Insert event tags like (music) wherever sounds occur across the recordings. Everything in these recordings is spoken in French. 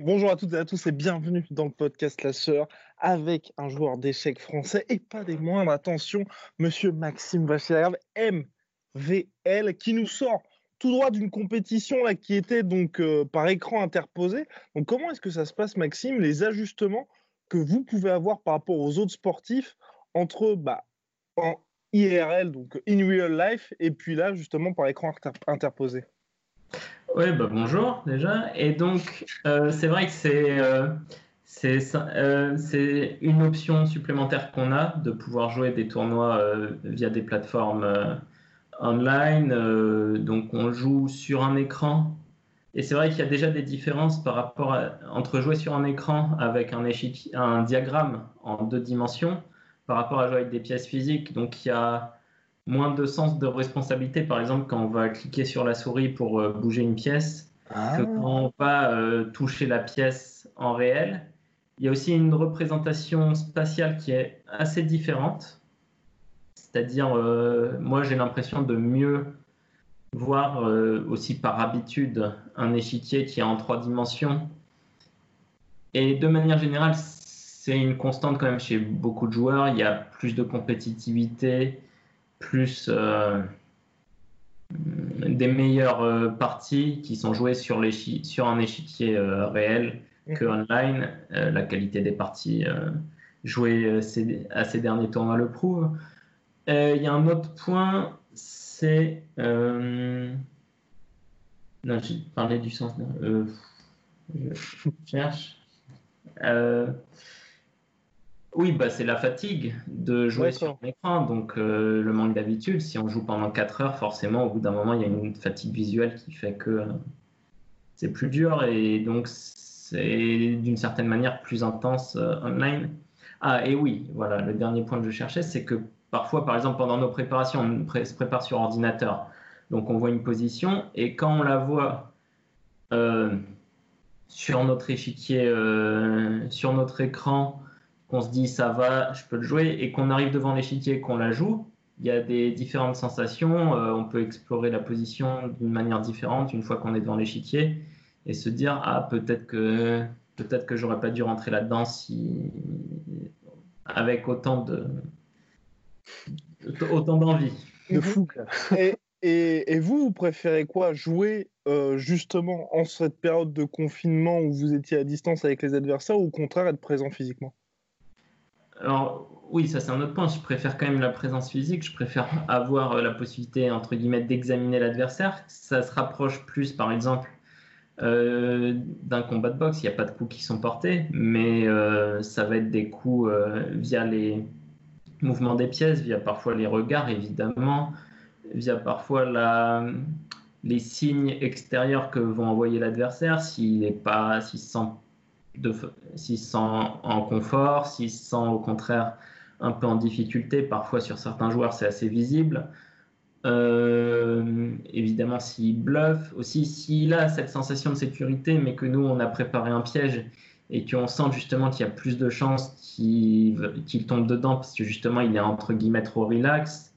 Bonjour à toutes et à tous et bienvenue dans le podcast La Sœur avec un joueur d'échecs français et pas des moindres. Attention, monsieur Maxime Vachier MVL, qui nous sort tout droit d'une compétition là, qui était donc euh, par écran interposé. Donc comment est-ce que ça se passe, Maxime, les ajustements que vous pouvez avoir par rapport aux autres sportifs entre bah, en IRL, donc in real life, et puis là, justement, par écran inter- interposé Oui, bah bonjour déjà. Et donc, euh, c'est vrai que c'est euh, euh, c'est une option supplémentaire qu'on a de pouvoir jouer des tournois euh, via des plateformes online. Donc, on joue sur un écran. Et c'est vrai qu'il y a déjà des différences par rapport à- entre jouer sur un écran avec un, échiquier- un diagramme en deux dimensions par rapport à jouer avec des pièces physiques. Donc, il y a moins de sens de responsabilité, par exemple, quand on va cliquer sur la souris pour euh, bouger une pièce, que quand on va euh, toucher la pièce en réel. Il y a aussi une représentation spatiale qui est assez différente. C'est-à-dire, euh, moi, j'ai l'impression de mieux voir euh, aussi par habitude un échiquier qui est en trois dimensions. Et de manière générale, c'est une constante quand même chez beaucoup de joueurs. Il y a plus de compétitivité, plus euh, des meilleures euh, parties qui sont jouées sur, sur un échiquier réel que online. La qualité des parties jouées à ces derniers tournois le prouve. Il y a un autre point, c'est... euh, Non, j'ai parlé du sens. euh, Je cherche. Euh, Oui, bah, c'est la fatigue de jouer sur D'accord. un écran, donc le manque d'habitude. Si on joue pendant 4 heures, forcément, au bout d'un moment, il y a une fatigue visuelle qui fait que c'est plus dur et donc c'est d'une certaine manière plus intense online. Ah, et oui, voilà, le dernier point que je cherchais, c'est que parfois, par exemple, pendant nos préparations, on se prépare sur ordinateur. Donc, on voit une position et quand on la voit euh, sur notre échiquier, euh, sur notre écran, qu'on se dit ça va, je peux le jouer, et qu'on arrive devant l'échiquier, qu'on la joue, il y a des différentes sensations. Euh, on peut explorer la position d'une manière différente une fois qu'on est devant l'échiquier et se dire ah peut-être que peut-être que j'aurais pas dû rentrer là-dedans si avec autant de (laughs) autant d'envie. De fou. (laughs) et, et, et vous, vous préférez quoi? Jouer euh, justement en cette période de confinement où vous étiez à distance avec les adversaires ou au contraire être présent physiquement? Alors oui, ça c'est un autre point. Je préfère quand même la présence physique. Je préfère avoir euh, la possibilité entre guillemets d'examiner l'adversaire. Ça se rapproche plus, par exemple, euh, d'un combat de boxe. Il n'y a pas de coups qui sont portés, mais euh, ça va être des coups euh, via les mouvements des pièces, via parfois les regards évidemment, via parfois les signes extérieurs que vont envoyer l'adversaire s'il n'est pas, s'il se sent s'il se sent en confort, s'il se sent au contraire un peu en difficulté. Parfois, sur certains joueurs, c'est assez visible. Euh, évidemment, s'il bluffe, aussi s'il a cette sensation de sécurité, mais que nous, on a préparé un piège et qu'on sent justement qu'il y a plus de chances qu'il tombe dedans parce que justement, il est entre guillemets trop relax.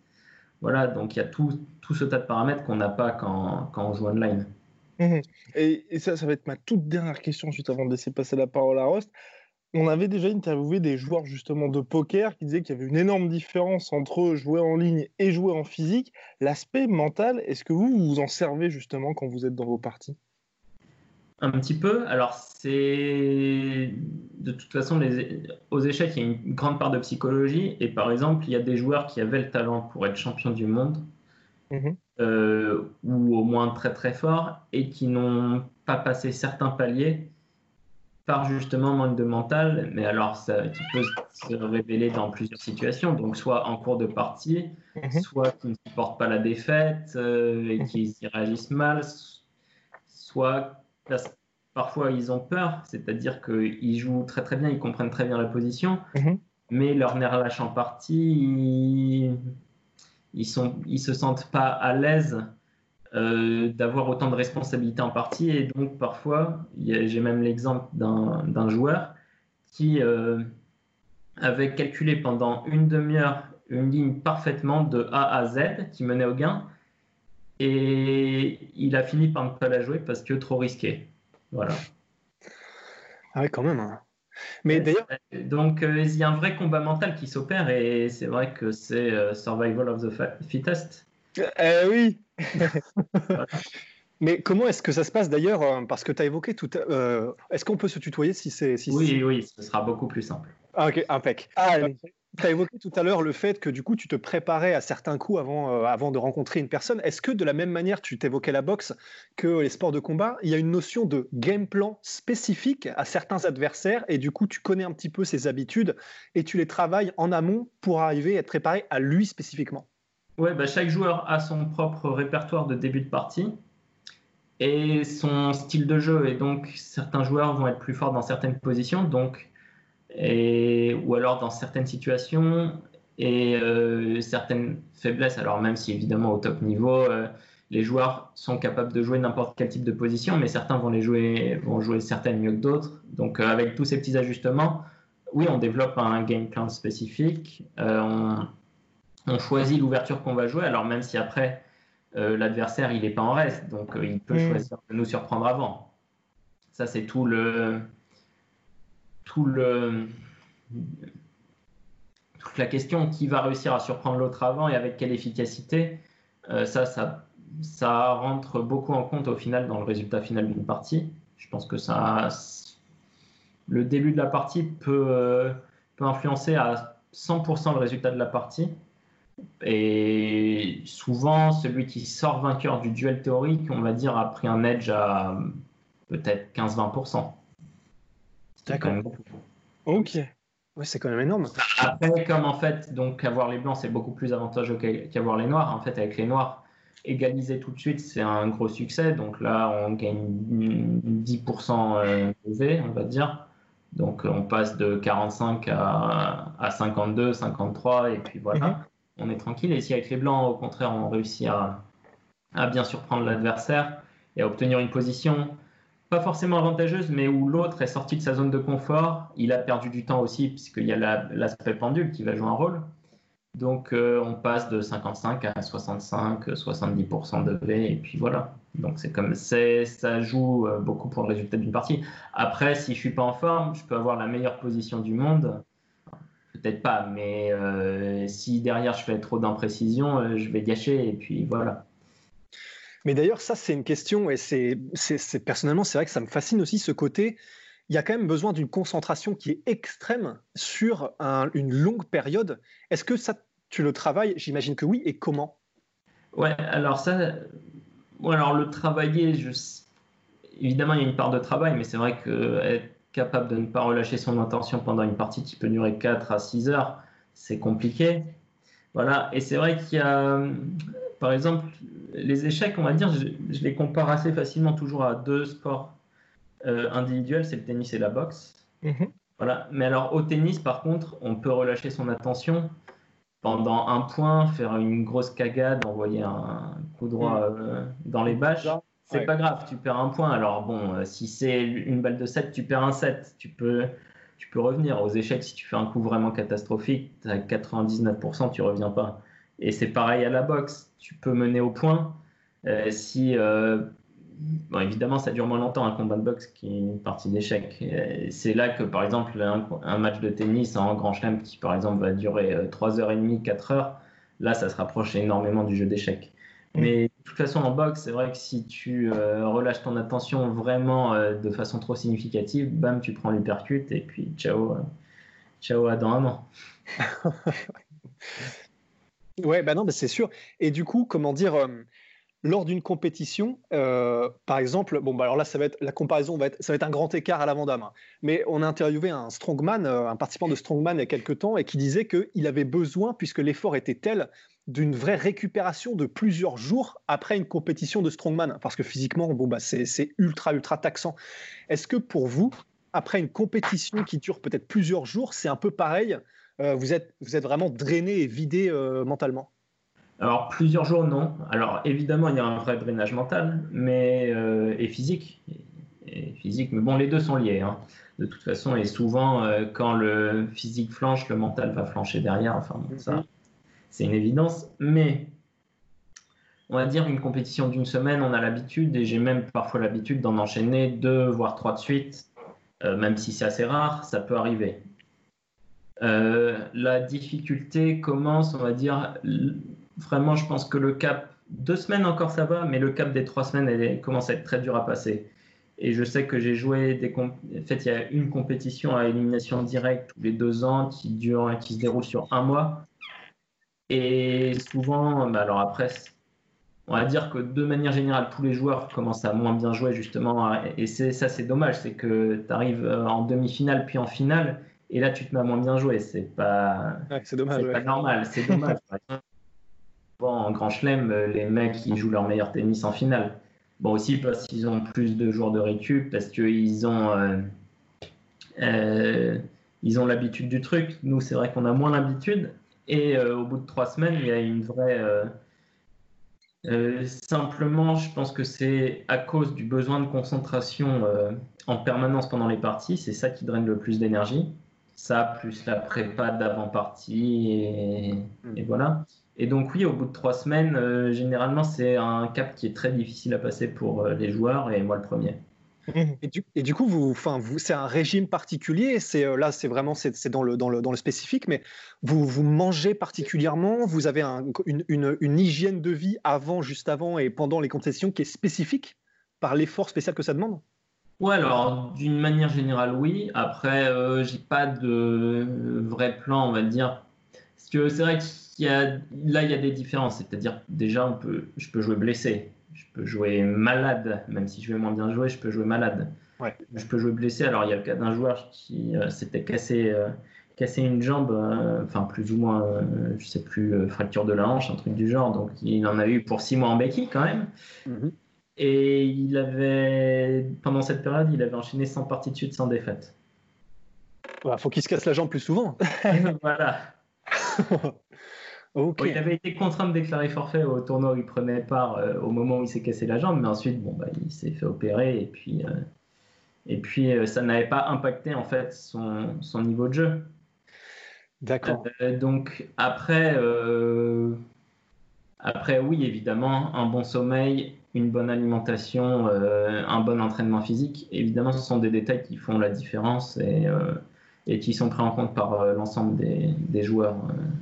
Voilà, donc il y a tout, tout ce tas de paramètres qu'on n'a pas quand, quand on joue online. Mhm. Et, et ça, ça va être ma toute dernière question juste avant de laisser passer la parole à Rost. On avait déjà interviewé des joueurs justement de poker qui disaient qu'il y avait une énorme différence entre jouer en ligne et jouer en physique. L'aspect mental, est-ce que vous, vous vous en servez justement quand vous êtes dans vos parties? Un petit peu. Alors, c'est. De toute façon, les... aux échecs, il y a une grande part de psychologie. Et par exemple, il y a des joueurs qui avaient le talent pour être champion du monde, Mhm. euh, ou au moins très très forts, et qui n'ont pas passé certains paliers par justement manque de mental, mais alors ça, qui peut se révéler dans plusieurs situations, donc soit en cours de partie, mhm. soit qui ne supportent pas la défaite euh, et qui y réagissent mal, soit parfois ils ont peur, c'est-à-dire qu'ils jouent très très bien, ils comprennent très bien la position, mhm. mais leur nerf lâche en partie, ils, sont, ils se sentent pas à l'aise euh, d'avoir autant de responsabilités en partie. Et donc, parfois, j'ai même l'exemple d'un joueur qui euh, avait calculé pendant une demi-heure une ligne parfaitement de A à Z qui menait au gain. Et il a fini par ne pas la jouer parce que trop risqué. Voilà. Ah ouais, quand même. Hein. Mais d'ailleurs. Donc, euh, il y a un vrai combat mental qui s'opère et c'est vrai que c'est Survival of the Fittest. Euh, oui. (laughs) Mais comment est-ce que ça se passe d'ailleurs euh, Parce que tu as évoqué tout. Euh, est-ce qu'on peut se tutoyer si c'est. Si oui, oui, ce sera beaucoup plus simple. Ah, ok, impec. Ah, tu as évoqué tout à l'heure le fait que du coup tu te préparais à certains coups avant, avant de rencontrer une personne. Est-ce que de la même manière tu t'évoquais la boxe que les sports de combat, il y a une notion de game plan spécifique à certains adversaires et du coup tu connais un petit peu ses habitudes et tu les travailles en amont pour arriver à être préparé à lui spécifiquement? Ouais, bah, chaque joueur a son propre répertoire de début de partie et son style de jeu. Et donc, certains joueurs vont être plus forts dans certaines positions, donc, et, ou alors dans certaines situations, et euh, certaines faiblesses. Alors, même si évidemment au top niveau, euh, les joueurs sont capables de jouer n'importe quel type de position, mais certains vont les jouer, vont jouer certaines mieux que d'autres. Donc, euh, avec tous ces petits ajustements, oui, on développe un game plan spécifique. On, on choisit l'ouverture qu'on va jouer, alors même si après l'adversaire il n'est pas en reste, donc il peut mm. choisir de nous surprendre avant. Ça c'est tout le tout le toute la question qui va réussir à surprendre l'autre avant et avec quelle efficacité. Euh, ça, ça, ça rentre beaucoup en compte au final dans le résultat final d'une partie. Je pense que ça, le début de la partie peut, peut influencer à 100% le résultat de la partie. Et souvent, celui qui sort vainqueur du duel théorique, on va dire, a pris un edge à peut-être 15-20%. D'accord. Ok. Ouais, c'est quand même énorme. Après, comme en fait, donc avoir les blancs, c'est beaucoup plus avantageux qu'avoir les noirs. En fait, avec les noirs, égaliser tout de suite, c'est un gros succès. Donc là, on gagne 10% PV, on va dire. Donc on passe de 45 à, à 52, 53, et puis voilà. Mhm on est tranquille. Et si avec les blancs, au contraire, on réussit à, bien surprendre l'adversaire et à obtenir une position pas forcément avantageuse, mais où l'autre est sorti de sa zone de confort, il a perdu du temps aussi, puisqu'il y a l'aspect pendule qui va jouer un rôle. Donc euh, on passe de 55 à 65, 70% de V, et puis voilà. Donc c'est comme ça joue euh, beaucoup pour le résultat d'une partie. Après, si je suis pas en forme, je peux avoir la meilleure position du monde peut-être pas, mais euh, si derrière je fais trop d'imprécision, euh, je vais gâcher et puis voilà. Mais d'ailleurs, ça, c'est une question et c'est personnellement, c'est vrai que ça me fascine aussi ce côté. Il y a quand même besoin d'une concentration qui est extrême sur une longue période. Est-ce que ça, tu le travailles J'imagine que oui. Et comment? Ouais, alors ça, alors le travailler, évidemment, il y a une part de travail, mais c'est vrai que capable de ne pas relâcher son intention pendant une partie qui peut durer 4 à 6 heures, c'est compliqué. Voilà, et c'est vrai qu'il y a, par exemple, les échecs, on va dire, je, les compare assez facilement toujours à deux sports euh, individuels, c'est le tennis et la boxe. Mhm. Voilà, mais alors au tennis, par contre, on peut relâcher son attention pendant un point, faire une grosse cagade, envoyer un coup droit mhm. euh, dans les bâches. C'est pas grave, tu perds un point. Alors bon, euh, si c'est une balle de 7, tu perds un 7. Tu peux, tu peux revenir. Aux échecs, si tu fais un coup vraiment catastrophique, à 99%, tu reviens pas. Et c'est pareil à la boxe. Tu peux mener au point. Euh, si, euh, bon, évidemment, ça dure moins longtemps un combat de boxe qu'une partie d'échecs. C'est là que, par exemple, un, match de tennis en grand chelem qui, par exemple, va durer 3h30, 4h, là, ça se rapproche énormément du jeu d'échecs. Mm. Mais de toute façon, en boxe, c'est vrai que si tu euh, relâches ton attention vraiment euh, de façon trop significative, bam, tu prends l'hypercute et puis ciao, euh, ciao à dans un an. (laughs) ouais, bah non, c'est sûr. Et du coup, comment dire, lors d'une compétition, euh, par exemple, bon, bah alors là, ça va être, la comparaison va être, ça va être un grand écart à l'avant-dame. Hein. Mais on a interviewé un strongman, euh, un participant de strongman il y a quelques temps, et qui disait qu'il avait besoin, puisque l'effort était tel, d'une vraie récupération de plusieurs jours après une compétition de strongman, parce que physiquement, bon, bah, c'est ultra, ultra taxant. Est-ce que pour vous, après une compétition qui dure peut-être plusieurs jours, c'est un peu pareil euh, vous, êtes, vous êtes vraiment drainé et vidé mentalement alors, plusieurs jours, non. Alors, évidemment, il y a un vrai drainage mental mais, euh, et physique. Et, physique. Mais bon, les deux sont liés. Hein. De toute façon, et souvent, euh, quand le physique flanche, le mental va flancher derrière. Enfin, ça, mhm. c'est une évidence. Mais, on va dire, une compétition d'une semaine, on a l'habitude, et j'ai même parfois l'habitude d'en enchaîner deux, voire trois de suite. Euh, même si c'est assez rare, ça peut arriver. La difficulté commence, on va dire, Vraiment, je pense que le cap, deux semaines encore ça va, mais le cap des trois semaines, commence à être très dur à passer. Et je sais que j'ai joué des. En fait, il y a une compétition à élimination directe tous les deux ans qui, dure, qui se déroule sur un mois. Et souvent, bah alors après, on va dire que de manière générale, tous les joueurs commencent à moins bien jouer, justement. Et ça, c'est dommage. C'est que tu arrives euh, en demi-finale, puis en finale, et là, tu te mets à moins bien jouer. C'est pas, c'est dommage, pas normal. (laughs) C'est dommage. en Grand Chelem, euh, les mecs, ils jouent leur meilleur tennis en finale. Bon, aussi parce qu'ils ont plus de jours de récup, parce qu'ils ont, euh, euh, ils ont l'habitude du truc. Nous, c'est vrai qu'on a moins l'habitude. Et au bout de trois semaines, il y a une vraie. simplement, je pense que c'est à cause du besoin de concentration en permanence pendant les parties. C'est ça qui draine le plus d'énergie. Ça, plus la prépa d'avant-partie. Et, et voilà. Et donc oui, au bout de trois semaines, euh, généralement, c'est un cap qui est très difficile à passer pour euh, les joueurs, et moi le premier. Et du, coup, vous, vous, c'est un régime particulier. C'est euh, là, c'est vraiment, c'est, dans le, dans le, dans le spécifique, mais vous, vous mangez particulièrement. Vous avez une, une, hygiène de vie avant, juste avant et pendant les compétitions qui est spécifique par l'effort spécial que ça demande? Ouais, alors d'une manière générale, oui. Après, j'ai pas de vrai plan, on va dire. Parce que c'est vrai que là, il y a des différences. C'est-à-dire, déjà, on peut, je peux jouer blessé, je peux jouer malade, même si je vais moins bien jouer, je peux jouer malade. Je peux jouer blessé. Alors, il y a le cas d'un joueur qui euh, s'était cassé, euh, cassé une jambe, euh, enfin, plus ou moins, je sais plus, fracture de la hanche, un truc du genre. Donc, il en a eu pour six mois en béquille quand même. Mhm. Et il avait, pendant cette période, il avait enchaîné 100 parties de suite sans défaite. Il bah, faut qu'il se casse la jambe plus souvent. (laughs) voilà. (laughs) il avait été contraint de déclarer forfait au tournoi où il prenait part euh, au moment où il s'est cassé la jambe, mais ensuite, bon, bah, il s'est fait opérer et puis, euh, et puis euh, ça n'avait pas impacté en fait son, son niveau de jeu. D'accord. donc après, après, oui, évidemment, un bon sommeil, une bonne alimentation, un bon entraînement physique, évidemment, ce sont des détails qui font la différence et, et qui sont pris en compte par l'ensemble des, des joueurs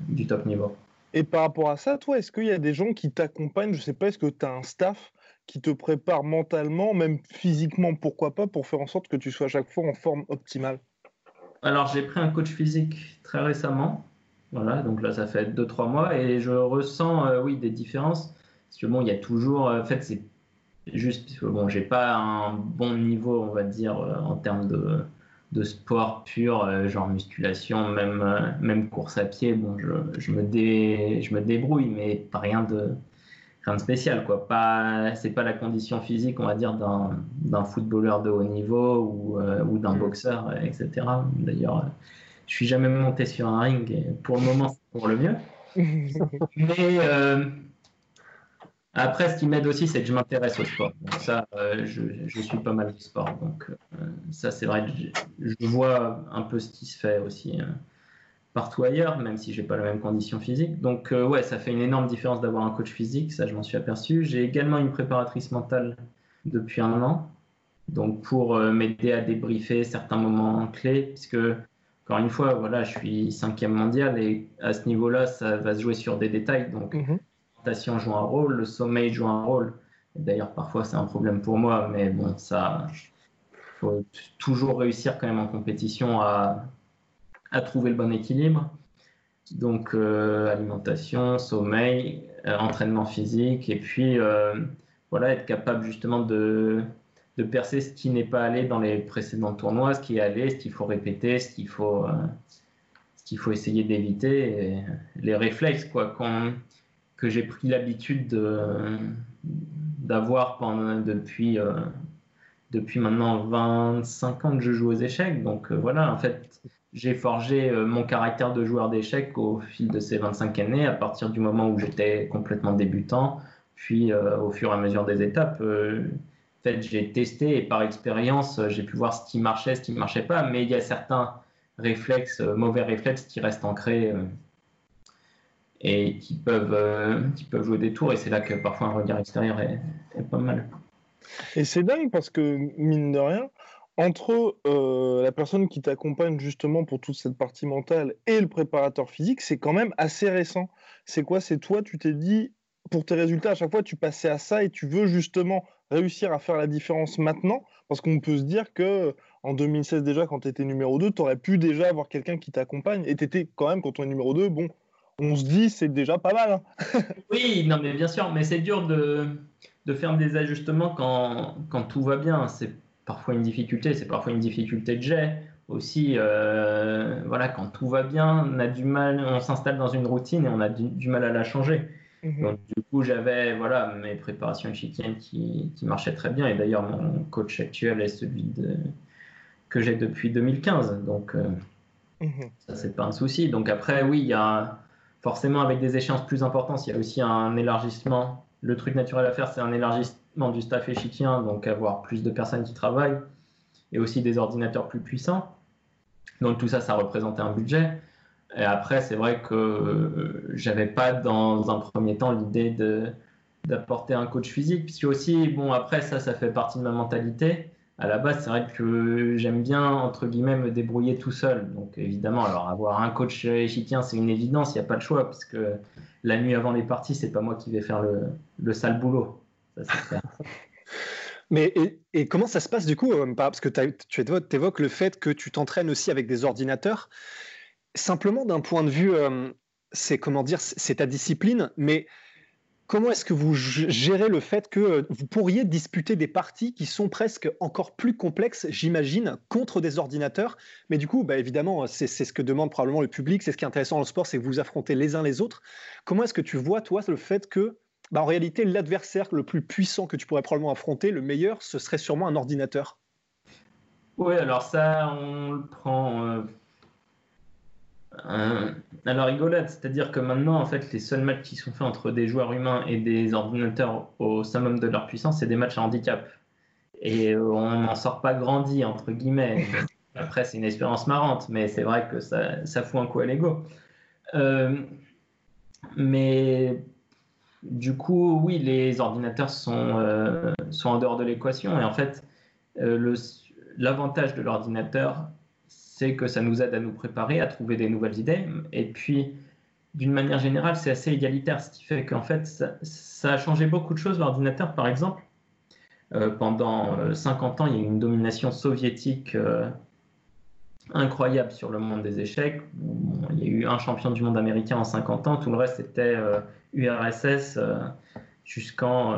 du top niveau. Et par rapport à ça, toi, est-ce qu'il y a des gens qui t'accompagnent? Je ne sais pas, est-ce que tu as un staff qui te prépare mentalement, même physiquement, pourquoi pas, pour faire en sorte que tu sois à chaque fois en forme optimale? Alors, j'ai pris un coach physique très récemment. Voilà, donc là, ça fait 2-3 mois et je ressens, euh, oui, des différences. Parce que bon, il y a toujours, euh, en fait, c'est juste, bon, j'ai pas un bon niveau, on va dire, euh, en termes de, de sport pur, euh, genre musculation, même, même course à pied, bon, je, je me dé, je me débrouille, mais pas rien de, rien de spécial. Quoi. Pas, c'est pas la condition physique, on va dire, d'un, d'un footballeur de haut niveau ou, euh, ou d'un mm. boxeur, etc. D'ailleurs, je suis jamais monté sur un ring et pour le moment, c'est pour le mieux. (laughs) mais après, ce qui m'aide aussi, c'est que je m'intéresse au sport. Ça, euh, je, suis pas mal du sport. Donc euh, ça, c'est vrai que je, vois un peu ce qui se fait aussi euh, partout ailleurs, même si j'ai pas la même condition physique. Donc ouais, ça fait une énorme différence d'avoir un coach physique, ça je m'en suis aperçu. J'ai également une préparatrice mentale depuis un an, donc pour m'aider à débriefer certains moments clés, puisque encore une fois, voilà, je suis cinquième mondial et à ce niveau-là, ça va se jouer sur des détails. Donc mhm joue un rôle, le sommeil joue un rôle. D'ailleurs, parfois, c'est un problème pour moi, mais bon, ça, faut toujours réussir quand même en compétition à, trouver le bon équilibre. Donc alimentation, sommeil, entraînement physique et puis voilà être capable justement de de percer ce qui n'est pas allé dans les précédents tournois, ce qui est allé, ce qu'il faut répéter, ce qu'il faut, euh, ce qu'il faut essayer d'éviter, les réflexes quoi, que j'ai pris l'habitude d'avoir depuis, euh, depuis maintenant 25 ans que je joue aux échecs. Donc euh, voilà, en fait, j'ai forgé mon caractère de joueur d'échecs au fil de ces 25 années, à partir du moment où j'étais complètement débutant, puis au fur et à mesure des étapes en fait, j'ai testé et par expérience, j'ai pu voir ce qui marchait, ce qui ne marchait pas, mais il y a certains réflexes, euh, mauvais réflexes qui restent ancrés euh, et qui peuvent, euh, qui peuvent jouer des tours, et c'est là que parfois un regard extérieur est, pas mal. Et c'est dingue parce que, mine de rien, entre la personne qui t'accompagne justement pour toute cette partie mentale et le préparateur physique, c'est quand même assez récent. C'est quoi? C'est toi, tu t'es dit, pour tes résultats, à chaque fois, tu passais à ça et tu veux justement réussir à faire la différence maintenant? Parce qu'on peut se dire que en 2016 déjà, quand tu étais numéro 2, tu aurais pu déjà avoir quelqu'un qui t'accompagne et tu étais quand même, quand on est numéro 2, bon, on se dit c'est déjà pas mal. Hein. (laughs) oui, non mais bien sûr, mais c'est dur de, de, faire des ajustements quand, quand tout va bien. C'est parfois une difficulté, c'est parfois une difficulté de jet aussi. Euh, voilà, quand tout va bien, on a du mal, on s'installe dans une routine et on a du mal à la changer. Mhm. Donc, du coup, j'avais voilà, mes préparations échiquiennes qui, qui, marchaient très bien. Et d'ailleurs, mon coach actuel est celui de, que j'ai depuis 2015. Donc, euh, mhm. ça, c'est pas un souci. Donc, après, oui, il y a forcément, avec des échéances plus importantes, il y a aussi un élargissement. Le truc naturel à faire, c'est un élargissement du staff échiquien, donc avoir plus de personnes qui travaillent et aussi des ordinateurs plus puissants. Donc, tout ça, ça représentait un budget. Et après, c'est vrai que j'avais pas dans un premier temps l'idée d'apporter un coach physique, puisque aussi, bon, après, ça, ça fait partie de ma mentalité. À la base, c'est vrai que j'aime bien, entre guillemets, me débrouiller tout seul. Donc, évidemment, alors avoir un coach échiquien, c'est une évidence, il n'y a pas de choix, parce que la nuit avant les parties, c'est pas moi qui vais faire le, le sale boulot. (laughs) Mais et, comment ça se passe du coup euh, Parce que tu évoques le fait que tu t'entraînes aussi avec des ordinateurs simplement d'un point de vue, euh, c'est comment dire, c'est ta discipline, mais comment est-ce que vous gérez le fait que euh, vous pourriez disputer des parties qui sont presque encore plus complexes, j'imagine, contre des ordinateurs? Mais du coup, bah, évidemment, c'est ce que demande probablement le public, c'est ce qui est intéressant dans le sport, c'est que vous affrontez les uns les autres. Comment est-ce que tu vois, toi, le fait que, bah, en réalité, l'adversaire le plus puissant que tu pourrais probablement affronter, le meilleur, ce serait sûrement un ordinateur? Oui, alors ça, on le prend... Euh, euh, alors rigolade, c'est-à-dire que maintenant, en fait, les seuls matchs qui sont faits entre des joueurs humains et des ordinateurs au summum de leur puissance, c'est des matchs à handicap. Et on n'en sort pas grandi, entre guillemets. Après, c'est une expérience marrante, mais c'est vrai que ça, fout un coup à l'ego. Euh, mais du coup, oui, les ordinateurs sont, euh, sont en dehors de l'équation. Et en fait, l'avantage de l'ordinateur, c'est que ça nous aide à nous préparer, à trouver des nouvelles idées. Et puis, d'une manière générale, c'est assez égalitaire, ce qui fait qu'en fait, ça, a changé beaucoup de choses. L'ordinateur, par exemple, euh, pendant 50 euh, ans, il y a eu une domination soviétique euh, incroyable sur le monde des échecs. il y a eu un champion du monde américain en 50 ans, tout le reste c'était URSS jusqu'au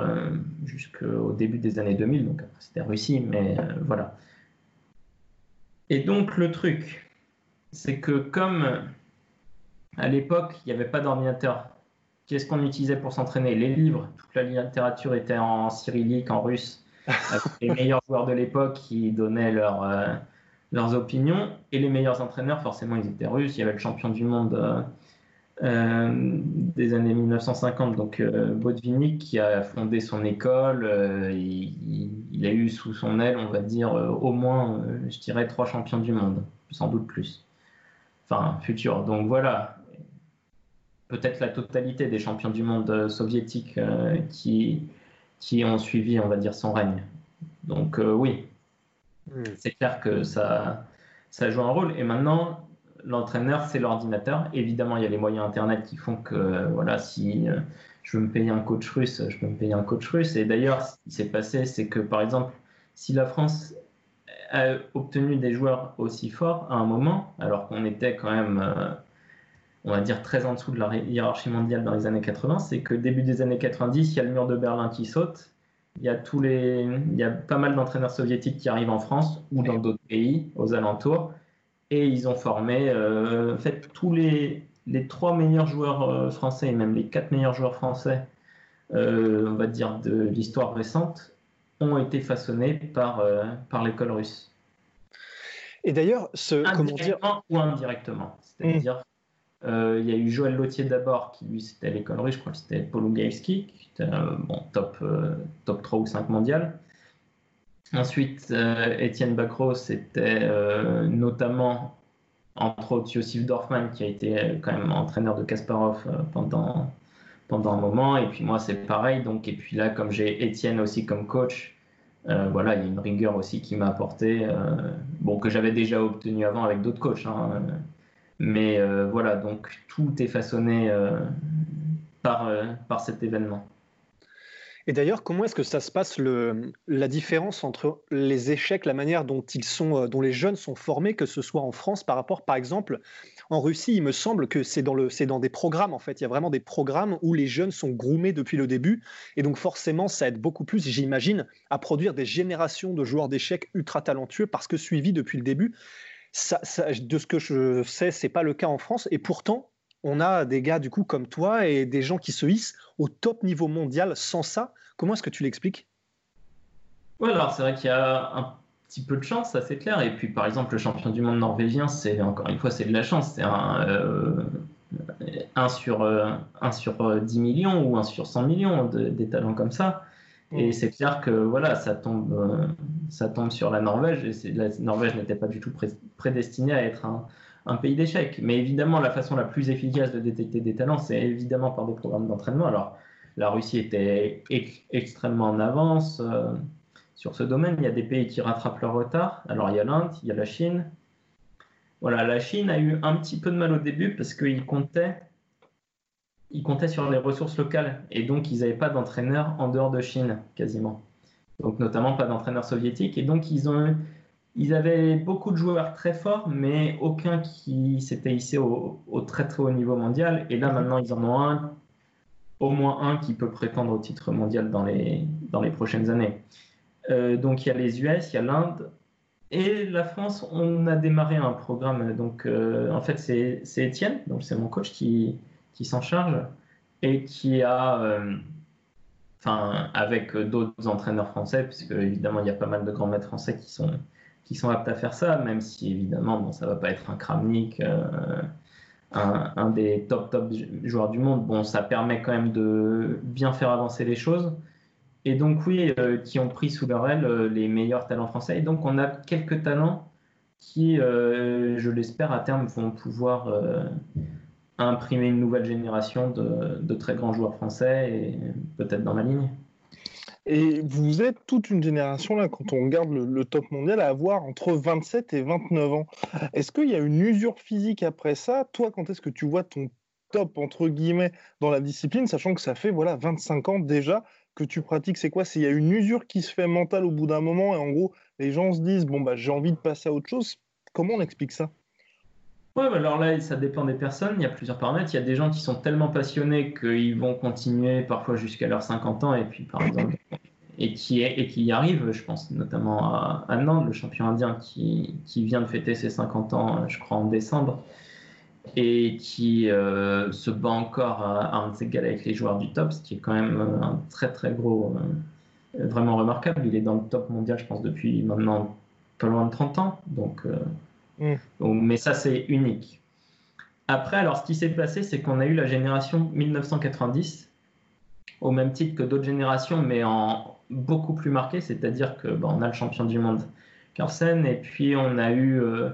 début des années 2000. Donc c'était Russie, mais voilà. Et donc le truc, c'est que comme à l'époque, il n'y avait pas d'ordinateur, qu'est-ce qu'on utilisait pour s'entraîner? Les livres, toute la littérature était en cyrillique, en russe, les (laughs) meilleurs joueurs de l'époque qui donnaient euh, leurs opinions, et les meilleurs entraîneurs, forcément, ils étaient russes. Il y avait le champion du monde euh, des années 1950, donc euh, qui a fondé son école. Euh, il, a eu sous son aile, on va dire, euh, au moins, je dirais, trois champions du monde, sans doute plus. Enfin, futur. Donc voilà, peut-être la totalité des champions du monde soviétiques qui, qui ont suivi, on va dire, son règne. Donc oui, hmm. c'est clair que ça, ça joue un rôle. Et maintenant, l'entraîneur, c'est l'ordinateur. Évidemment, il y a les moyens Internet qui font que, euh, voilà, si euh, je veux me payer un coach russe, je peux me payer un coach russe. Et d'ailleurs, ce qui s'est passé, c'est que, par exemple, si la France a obtenu des joueurs aussi forts à un moment, alors qu'on était quand même, euh, on va dire très en dessous de la hiérarchie mondiale dans les années 80, c'est que début des années 90, il y a le mur de Berlin qui saute, il y a tous les, il y a pas mal d'entraîneurs soviétiques qui arrivent en France ou dans d'autres pays aux alentours, et ils ont formé, euh, en fait, tous les, les trois meilleurs joueurs euh, français et même les quatre meilleurs joueurs français, euh, on va dire de l'histoire récente, ont été façonnés par par l'école russe. Et d'ailleurs, ce comment dire ou indirectement, c'est-à-dire il y a eu Joël Lautier d'abord, qui lui c'était à l'école russe, je crois que c'était Polugaevski, qui était bon, top, top 3 ou 5 mondial. Ensuite, Étienne Bacro, c'était notamment, entre autres, Yosif Dorfman, qui a été quand même entraîneur de Kasparov pendant, pendant un moment. Et puis moi, c'est pareil. Donc, et puis là, comme j'ai Étienne aussi comme coach, voilà, il y a une rigueur aussi qui m'a apporté, bon, que j'avais déjà obtenu avant avec d'autres coachs. Hein, mais euh, voilà, donc tout est façonné euh, par, euh, par cet événement. Et d'ailleurs, comment est-ce que ça se passe le, la différence entre les échecs, la manière dont ils sont, dont les jeunes sont formés, que ce soit en France par rapport, par exemple, en Russie, il me semble que c'est dans, dans des programmes en fait. Il y a vraiment des programmes où les jeunes sont groomés depuis le début, et donc forcément, ça aide beaucoup plus, j'imagine, à produire des générations de joueurs d'échecs ultra talentueux parce que suivis depuis le début de ce que je sais, c'est pas le cas en France. Et pourtant, on a des gars du coup comme toi et des gens qui se hissent au top niveau mondial sans ça. Comment est-ce que tu l'expliques? Ouais, alors c'est vrai qu'il y a un petit peu de chance, ça c'est clair. Et puis par exemple, le champion du monde norvégien, c'est encore une fois, c'est de la chance. C'est un, euh, sur, euh, sur 10 millions ou un sur 100 millions des talents comme ça. Et c'est clair que voilà, ça tombe, euh, ça tombe sur la Norvège. Et la Norvège n'était pas du tout prédestinée à être un, un pays d'échecs. Mais évidemment, la façon la plus efficace de détecter des talents, c'est évidemment par des programmes d'entraînement. Alors, la Russie était extrêmement en avance euh, sur ce domaine. Il y a des pays qui rattrapent leur retard. Alors, il y a l'Inde, il y a la Chine. Voilà, la Chine a eu un petit peu de mal au début parce qu'ils comptaient ils comptaient sur les ressources locales et donc ils n'avaient pas d'entraîneur en dehors de Chine quasiment. Donc notamment pas d'entraîneur soviétique et donc ils ont ils avaient beaucoup de joueurs très forts mais aucun qui s'était hissé au, très très haut niveau mondial et là maintenant ils en ont un au moins un qui peut prétendre au titre mondial dans les dans les prochaines années. Euh, donc il y a les US, il y a l'Inde et la France. On a démarré un programme donc euh, en fait c'est Étienne donc c'est mon coach qui qui s'en charge et qui a, euh, avec d'autres entraîneurs français, puisque évidemment il y a pas mal de grands maîtres français qui sont, qui sont aptes à faire ça, même si évidemment bon, ça va pas être un Kramnik, euh, un, des top top joueurs du monde. Bon, ça permet quand même de bien faire avancer les choses. Et donc oui, euh, qui ont pris sous leur aile les meilleurs talents français. Et donc on a quelques talents qui, je l'espère, à terme vont pouvoir imprimer une nouvelle génération de, très grands joueurs français et peut-être dans la ligne. Et vous êtes toute une génération, là, quand on regarde le, top mondial, à avoir entre 27 et 29 ans. Est-ce qu'il y a une usure physique après ça? Toi, quand est-ce que tu vois ton top, entre guillemets, dans la discipline, sachant que ça fait voilà 25 ans déjà que tu pratiques? C'est quoi? S'il y a une usure qui se fait mentale au bout d'un moment et en gros, les gens se disent, bon, bah, j'ai envie de passer à autre chose. Comment on explique ça? Ouais, alors là, ça dépend des personnes. Il y a plusieurs paramètres. Il y a des gens qui sont tellement passionnés qu'ils vont continuer parfois jusqu'à leurs 50 ans et puis par exemple et qui, et qui y arrivent. Je pense notamment à, à le champion indien qui, qui, vient de fêter ses 50 ans, je crois, en décembre et qui euh, se bat encore à, ses avec les joueurs du top, ce qui est quand même un très très gros, euh, vraiment remarquable. Il est dans le top mondial, je pense, depuis maintenant pas loin de 30 ans. Donc. Euh, Mm. mais ça, c'est unique. Après, alors, ce qui s'est passé, c'est qu'on a eu la génération 1990, au même titre que d'autres générations, mais en beaucoup plus marqué, c'est-à-dire que on a le champion du monde Carlsen, et puis on a eu euh,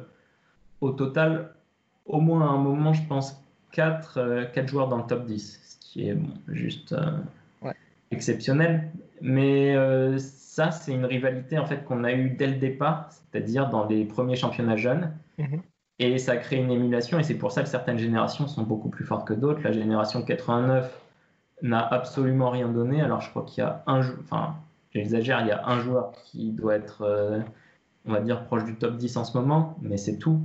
au total, au moins à un moment, je pense, 4, euh, joueurs dans le top 10, ce qui est juste euh, exceptionnel. Mais ça, c'est une rivalité en fait qu'on a eue dès le départ, c'est-à-dire dans les premiers championnats jeunes. Mhm. Et ça crée une émulation, et c'est pour ça que certaines générations sont beaucoup plus fortes que d'autres. La génération 89 n'a absolument rien donné. Alors je crois qu'il y a un, enfin, j'exagère, il y a un joueur qui doit être, euh, on va dire, proche du top 10 en ce moment, mais c'est tout.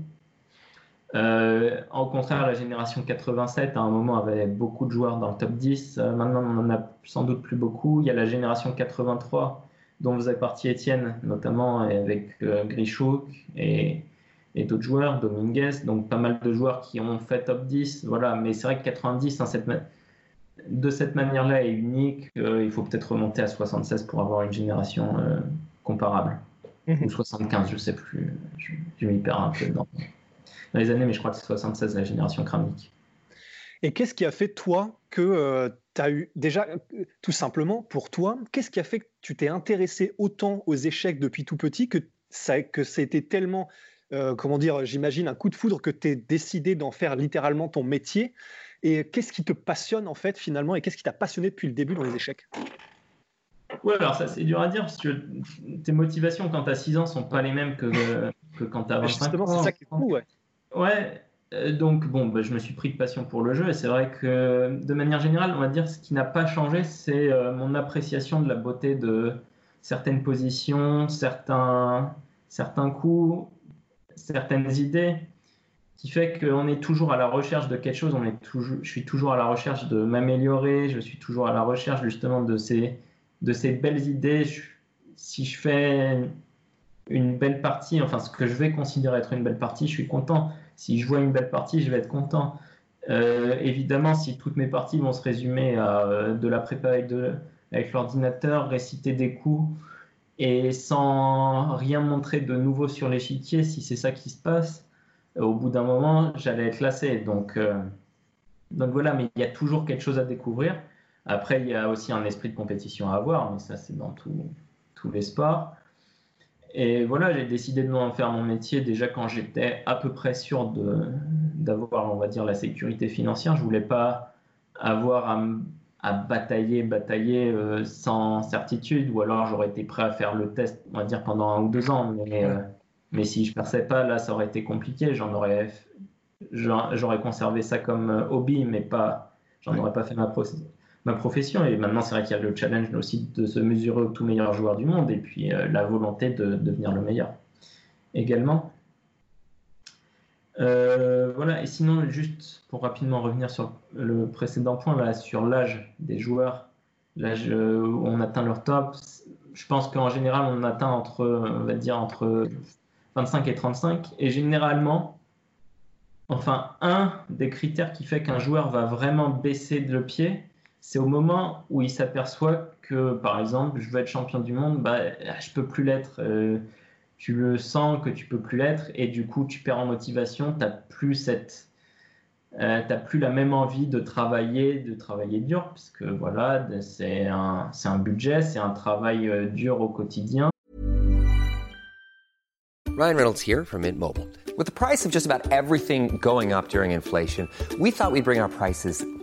au contraire, la génération 87, à un moment, avait beaucoup de joueurs dans le top 10. maintenant, on en a sans doute plus beaucoup. Il y a la génération 83, dont faisait partie Étienne, notamment avec Grichouk et, et d'autres joueurs, Dominguez. Donc, pas mal de joueurs qui ont fait top 10. Voilà. Mais c'est vrai que 90, hein, cette de cette manière-là est unique. il faut peut-être remonter à 76 pour avoir une génération euh, comparable. Mhm. Ou 75, je ne sais plus. Je, m'y perds un peu dans, les années, mais je crois que c'est 76 la génération cramique. Et qu'est-ce qui a fait, toi, que euh, tu as eu, déjà, tout simplement, pour toi, qu'est-ce qui a fait que tu t'es intéressé autant aux échecs depuis tout petit, que, ça, que c'était tellement, euh, comment dire, j'imagine, un coup de foudre que tu es décidé d'en faire littéralement ton métier? Et qu'est-ce qui te passionne en fait finalement et qu'est-ce qui t'a passionné depuis le début dans les échecs? Ouais, alors ça c'est dur à dire parce que tes motivations quand tu as 6 ans sont pas les mêmes que, que quand tu as 25 Justement, c'est ça qui est fou, ouais. Ouais, donc bon, bah, je me suis pris de passion pour le jeu et c'est vrai que de manière générale, on va dire ce qui n'a pas changé, c'est euh, mon appréciation de la beauté de certaines positions, certains, certains coups, certaines idées qui fait qu'on est toujours à la recherche de quelque chose, on est toujours, je suis toujours à la recherche de m'améliorer, je suis toujours à la recherche justement de ces, de ces belles idées. si je fais une belle partie, enfin ce que je vais considérer être une belle partie, je suis content. Si je vois une belle partie, je vais être content. Euh, évidemment, si toutes mes parties vont se résumer à euh, de la prépa avec, l'ordinateur, réciter des coups et sans rien montrer de nouveau sur l'échiquier, si c'est ça qui se passe, au bout d'un moment, j'allais être lassé. Euh, donc voilà, mais il y a toujours quelque chose à découvrir. Après, il y a aussi un esprit de compétition à avoir, mais ça, c'est dans tous les sports. Et voilà, j'ai décidé de en faire mon métier déjà quand j'étais à peu près sûr d'avoir, on va dire, la sécurité financière. Je voulais pas avoir à, à batailler, batailler euh, sans certitude, ou alors j'aurais été prêt à faire le test, on va dire, pendant un ou deux ans. Mais, euh, mais si je perçais pas, là, ça aurait été compliqué. J'en aurais, j'aurais conservé ça comme euh, hobby, mais pas, j'en aurais pas fait ma, ma profession. Et maintenant, c'est vrai qu'il y a le challenge aussi de se mesurer au tout meilleur joueur du monde et puis euh, la volonté de, devenir le meilleur également. Euh, voilà, et sinon, juste pour rapidement revenir sur le précédent point, là, sur l'âge des joueurs, l'âge où on atteint leur top, je pense qu'en général, on atteint entre, on va dire, entre 25 et 35. Et généralement, enfin, un des critères qui fait qu'un joueur va vraiment baisser le pied, c'est au moment où il s'aperçoit que, par exemple, je veux être champion du monde, bah, je peux plus l'être. Euh, tu le sens que tu peux plus l'être et du coup, tu perds en motivation. Tu plus cette, euh, plus la même envie de travailler, de travailler dur, puisque voilà, c'est un, un, budget, c'est un travail euh, dur au quotidien. Ryan Reynolds here from Mint Mobile. With the price of just about everything going up during inflation, we thought we'd bring our prices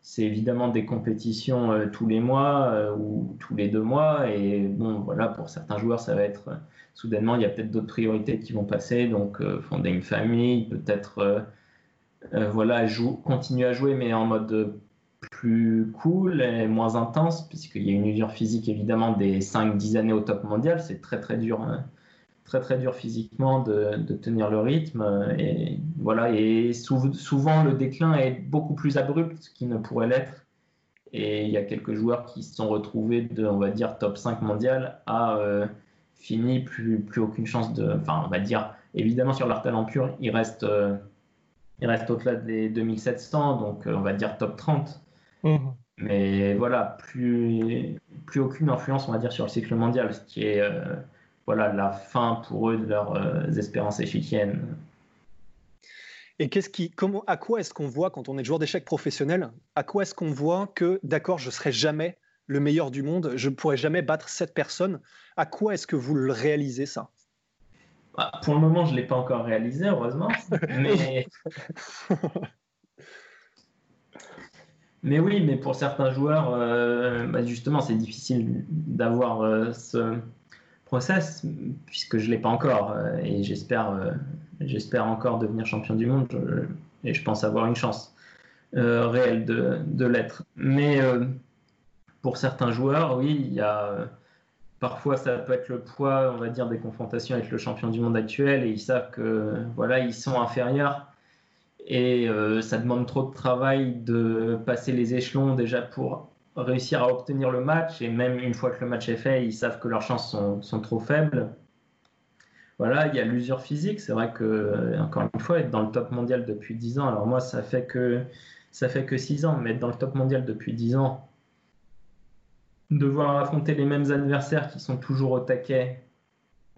c'est évidemment des compétitions euh, tous les mois euh, ou tous les deux mois. Et bon, voilà, pour certains joueurs, ça va être euh, soudainement, il y a peut-être d'autres priorités qui vont passer. Donc, fonder une famille, peut-être voilà, continuer à jouer, mais en mode plus cool et moins intense, puisqu'il y a une usure physique évidemment des 5-10 années au top mondial. C'est très très dur. Hein très très dur physiquement de, tenir le rythme et voilà et souvent le déclin est beaucoup plus abrupt qu'il ne pourrait l'être et il y a quelques joueurs qui se sont retrouvés de on va dire top 5 mondial à euh, fini plus plus aucune chance de enfin on va dire évidemment sur leur talent pur il reste euh, il reste au-delà des 2700 donc euh, on va dire top 30 mmh. mais voilà plus plus aucune influence on va dire sur le cycle mondial ce qui est voilà la fin pour eux de leurs euh, espérances échiquiennes. Et qu'est-ce qui, comment, à quoi est-ce qu'on voit quand on est joueur d'échecs professionnel À quoi est-ce qu'on voit que, d'accord, je serai jamais le meilleur du monde, je ne pourrai jamais battre cette personne À quoi est-ce que vous le réalisez ça? Bah, Pour le moment, je ne l'ai pas encore réalisé, heureusement. (laughs) mais... mais oui, mais pour certains joueurs, bah, justement, c'est difficile d'avoir ce process puisque je ne l'ai pas encore et j'espère, j'espère encore devenir champion du monde et je pense avoir une chance réelle de, l'être. Mais pour certains joueurs, oui, il y a Parfois, ça peut être le poids, on va dire, des confrontations avec le champion du monde actuel et ils savent que voilà, ils sont inférieurs et euh, ça demande trop de travail de passer les échelons déjà pour réussir à obtenir le match et même une fois que le match est fait, ils savent que leurs chances sont, trop faibles. Voilà, il y a l'usure physique. C'est vrai que, encore une fois, être dans le top mondial depuis 10 ans, alors moi, ça fait que ça fait que 6 ans, mais être dans le top mondial depuis 10 ans, devoir affronter les mêmes adversaires qui sont toujours au taquet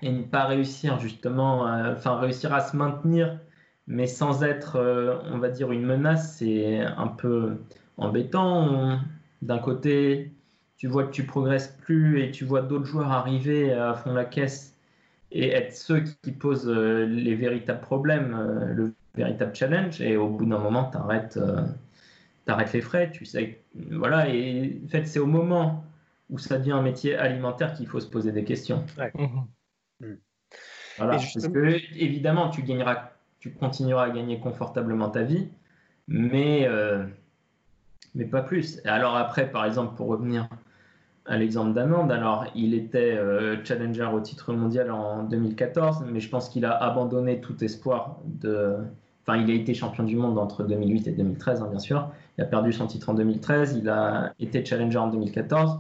et ne pas réussir justement, enfin réussir à se maintenir, mais sans être, euh, on va dire, une menace, c'est un peu embêtant. D'un côté, tu vois que tu progresses plus et tu vois d'autres joueurs arriver à fond la caisse et être ceux qui posent euh, les véritables problèmes, euh, le véritable challenge. Et au bout d'un moment, tu arrêtes, les frais. Tu sais, voilà. Et en fait, c'est au moment où ça devient un métier alimentaire qu'il faut se poser des questions. Mhm. Mm. Voilà, parce que évidemment, tu gagneras, tu continueras à gagner confortablement ta vie, mais, euh, mais pas plus. Alors après, par exemple, pour revenir à l'exemple d'Anand, alors il était euh, challenger au titre mondial en 2014, mais je pense qu'il a abandonné tout espoir de. Enfin, il a été champion du monde entre 2008 et 2013, hein, bien sûr. Il a perdu son titre en 2013, il a été challenger en 2014.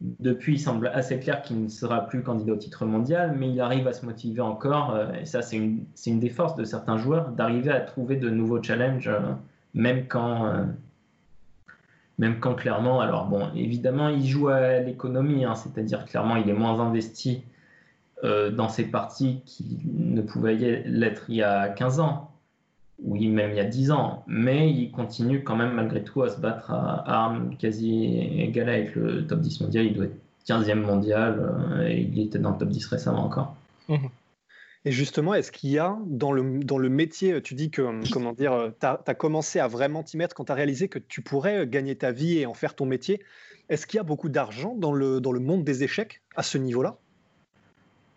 Depuis, il semble assez clair qu'il ne sera plus candidat au titre mondial, mais il arrive à se motiver encore. Euh, et ça, c'est une, des forces de certains joueurs, d'arriver à trouver de nouveaux challenges, euh, même quand, même quand clairement, alors bon, évidemment, il joue à l'économie, hein, c'est-à-dire clairement, il est moins investi dans ses parties qu'il ne pouvait l'être il y a 15 ans oui, même il y a 10 ans, mais il continue quand même malgré tout à se battre à armes quasi égales avec le top 10 mondial. Il doit être 15e mondial euh, et il était dans le top 10 récemment encore. Mhm. Et justement, est-ce qu'il y a dans le, dans le métier, tu dis que comment dire, tu as, commencé à vraiment t'y mettre quand tu as réalisé que tu pourrais gagner ta vie et en faire ton métier. Est-ce qu'il y a beaucoup d'argent dans le, dans le monde des échecs à ce niveau-là?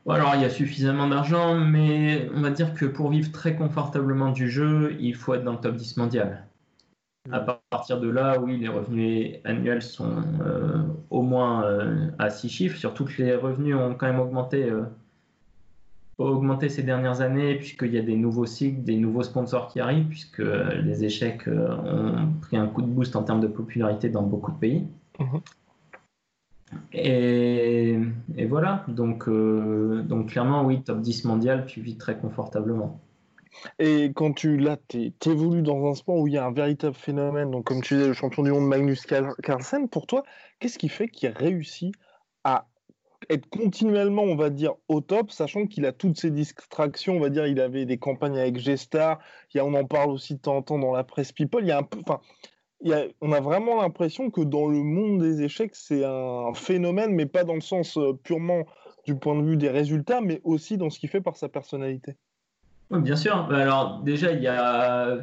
Alors, il y a suffisamment d'argent, mais on va dire que pour vivre très confortablement du jeu, il faut être dans le top 10 mondial. À mm. partir de là, oui, les revenus annuels sont euh, au moins euh, à 6 chiffres, surtout que les revenus ont quand même augmenté, euh, augmenté ces dernières années, puisqu'il y a des nouveaux cycles, des nouveaux sponsors qui arrivent, puisque les échecs ont pris un coup de boost en termes de popularité dans beaucoup de pays. Mm-hmm. Et, voilà, donc, euh, donc clairement, oui, top 10 mondial, tu vis très confortablement. Et quand tu là, évolues dans un sport où il y a un véritable phénomène, donc comme tu disais, le champion du monde Magnus Carlsen, pour toi, qu'est-ce qui fait qu'il réussit à être continuellement, on va dire, au top, sachant qu'il a toutes ces distractions, on va dire, il avait des campagnes avec G-Star, on en parle aussi de temps en temps dans la presse People, il y a un peu, enfin, on a vraiment l'impression que dans le monde des échecs, c'est un phénomène, mais pas dans le sens euh, purement du point de vue des résultats, mais aussi dans ce qu'il fait par sa personnalité. Bien sûr. Bah, alors déjà, il y a,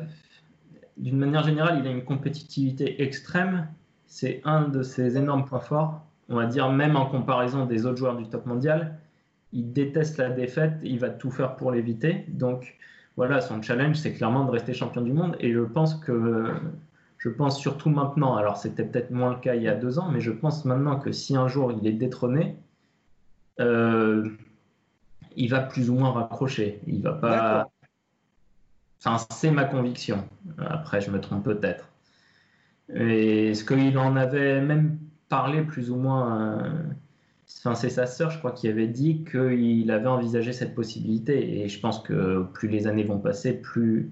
d'une manière générale, il a une compétitivité extrême. C'est un de ses énormes points forts. On va dire même en comparaison des autres joueurs du top mondial, il déteste la défaite, il va tout faire pour l'éviter. Donc voilà, son challenge, c'est clairement de rester champion du monde. Et je pense que je pense surtout maintenant, alors c'était peut-être moins le cas il y a deux ans, mais je pense maintenant que si un jour il est détrôné, euh, il va plus ou moins raccrocher. Il va pas. Enfin, c'est ma conviction. Après, je me trompe peut-être. Et ce qu'il en avait même parlé plus ou moins. Euh, enfin, c'est sa sœur, je crois, qui avait dit qu'il avait envisagé cette possibilité. Et je pense que plus les années vont passer, plus,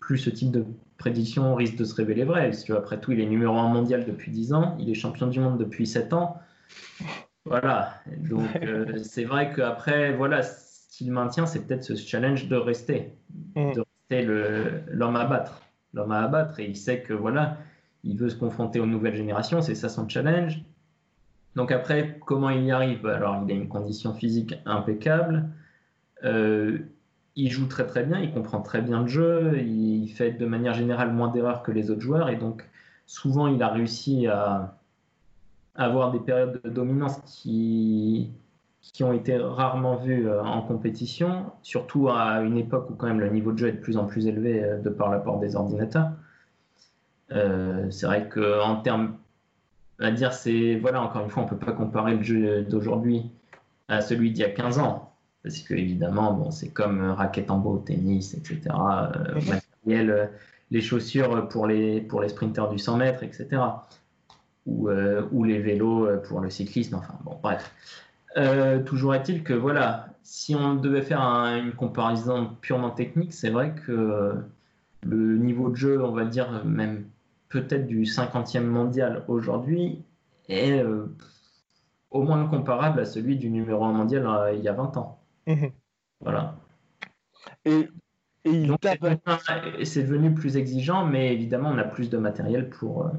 plus ce type de prédiction risque de se révéler vraie. Parce que, après tout, il est numéro un mondial depuis 10 ans, il est champion du monde depuis 7 ans. Voilà. Donc, euh, c'est vrai qu'après, voilà, ce qu'il maintient, c'est peut-être ce challenge de rester, mm. de rester l'homme à battre. L'homme à abattre. Et il sait que, voilà, il veut se confronter aux nouvelles générations, c'est ça son challenge. Donc, après, comment il y arrive? Alors, il a une condition physique impeccable. Euh, il joue très très bien, il comprend très bien le jeu, il fait de manière générale moins d'erreurs que les autres joueurs et donc souvent il a réussi à, avoir des périodes de dominance qui, qui ont été rarement vues en compétition, surtout à une époque où quand même le niveau de jeu est de plus en plus élevé de par l'apport des ordinateurs. C'est vrai qu'en termes à dire, c'est voilà, encore une fois, on peut pas comparer le jeu d'aujourd'hui à celui d'il y a 15 ans. Parce que, évidemment, bon, c'est comme euh, raquette en beau, tennis, etc. Euh, matériel, euh, les chaussures pour les, pour les sprinteurs du 100 mètres, etc. Ou, ou les vélos pour le cyclisme, enfin, bon, bref. toujours est-il que, voilà, si on devait faire une comparaison purement technique, c'est vrai que le niveau de jeu, on va dire, même peut-être du 50e mondial aujourd'hui est au moins comparable à celui du numéro 1 mondial il y a 20 ans. Mhm. Voilà. Et, et c'est devenu plus exigeant, mais évidemment, on a plus de matériel pour, euh,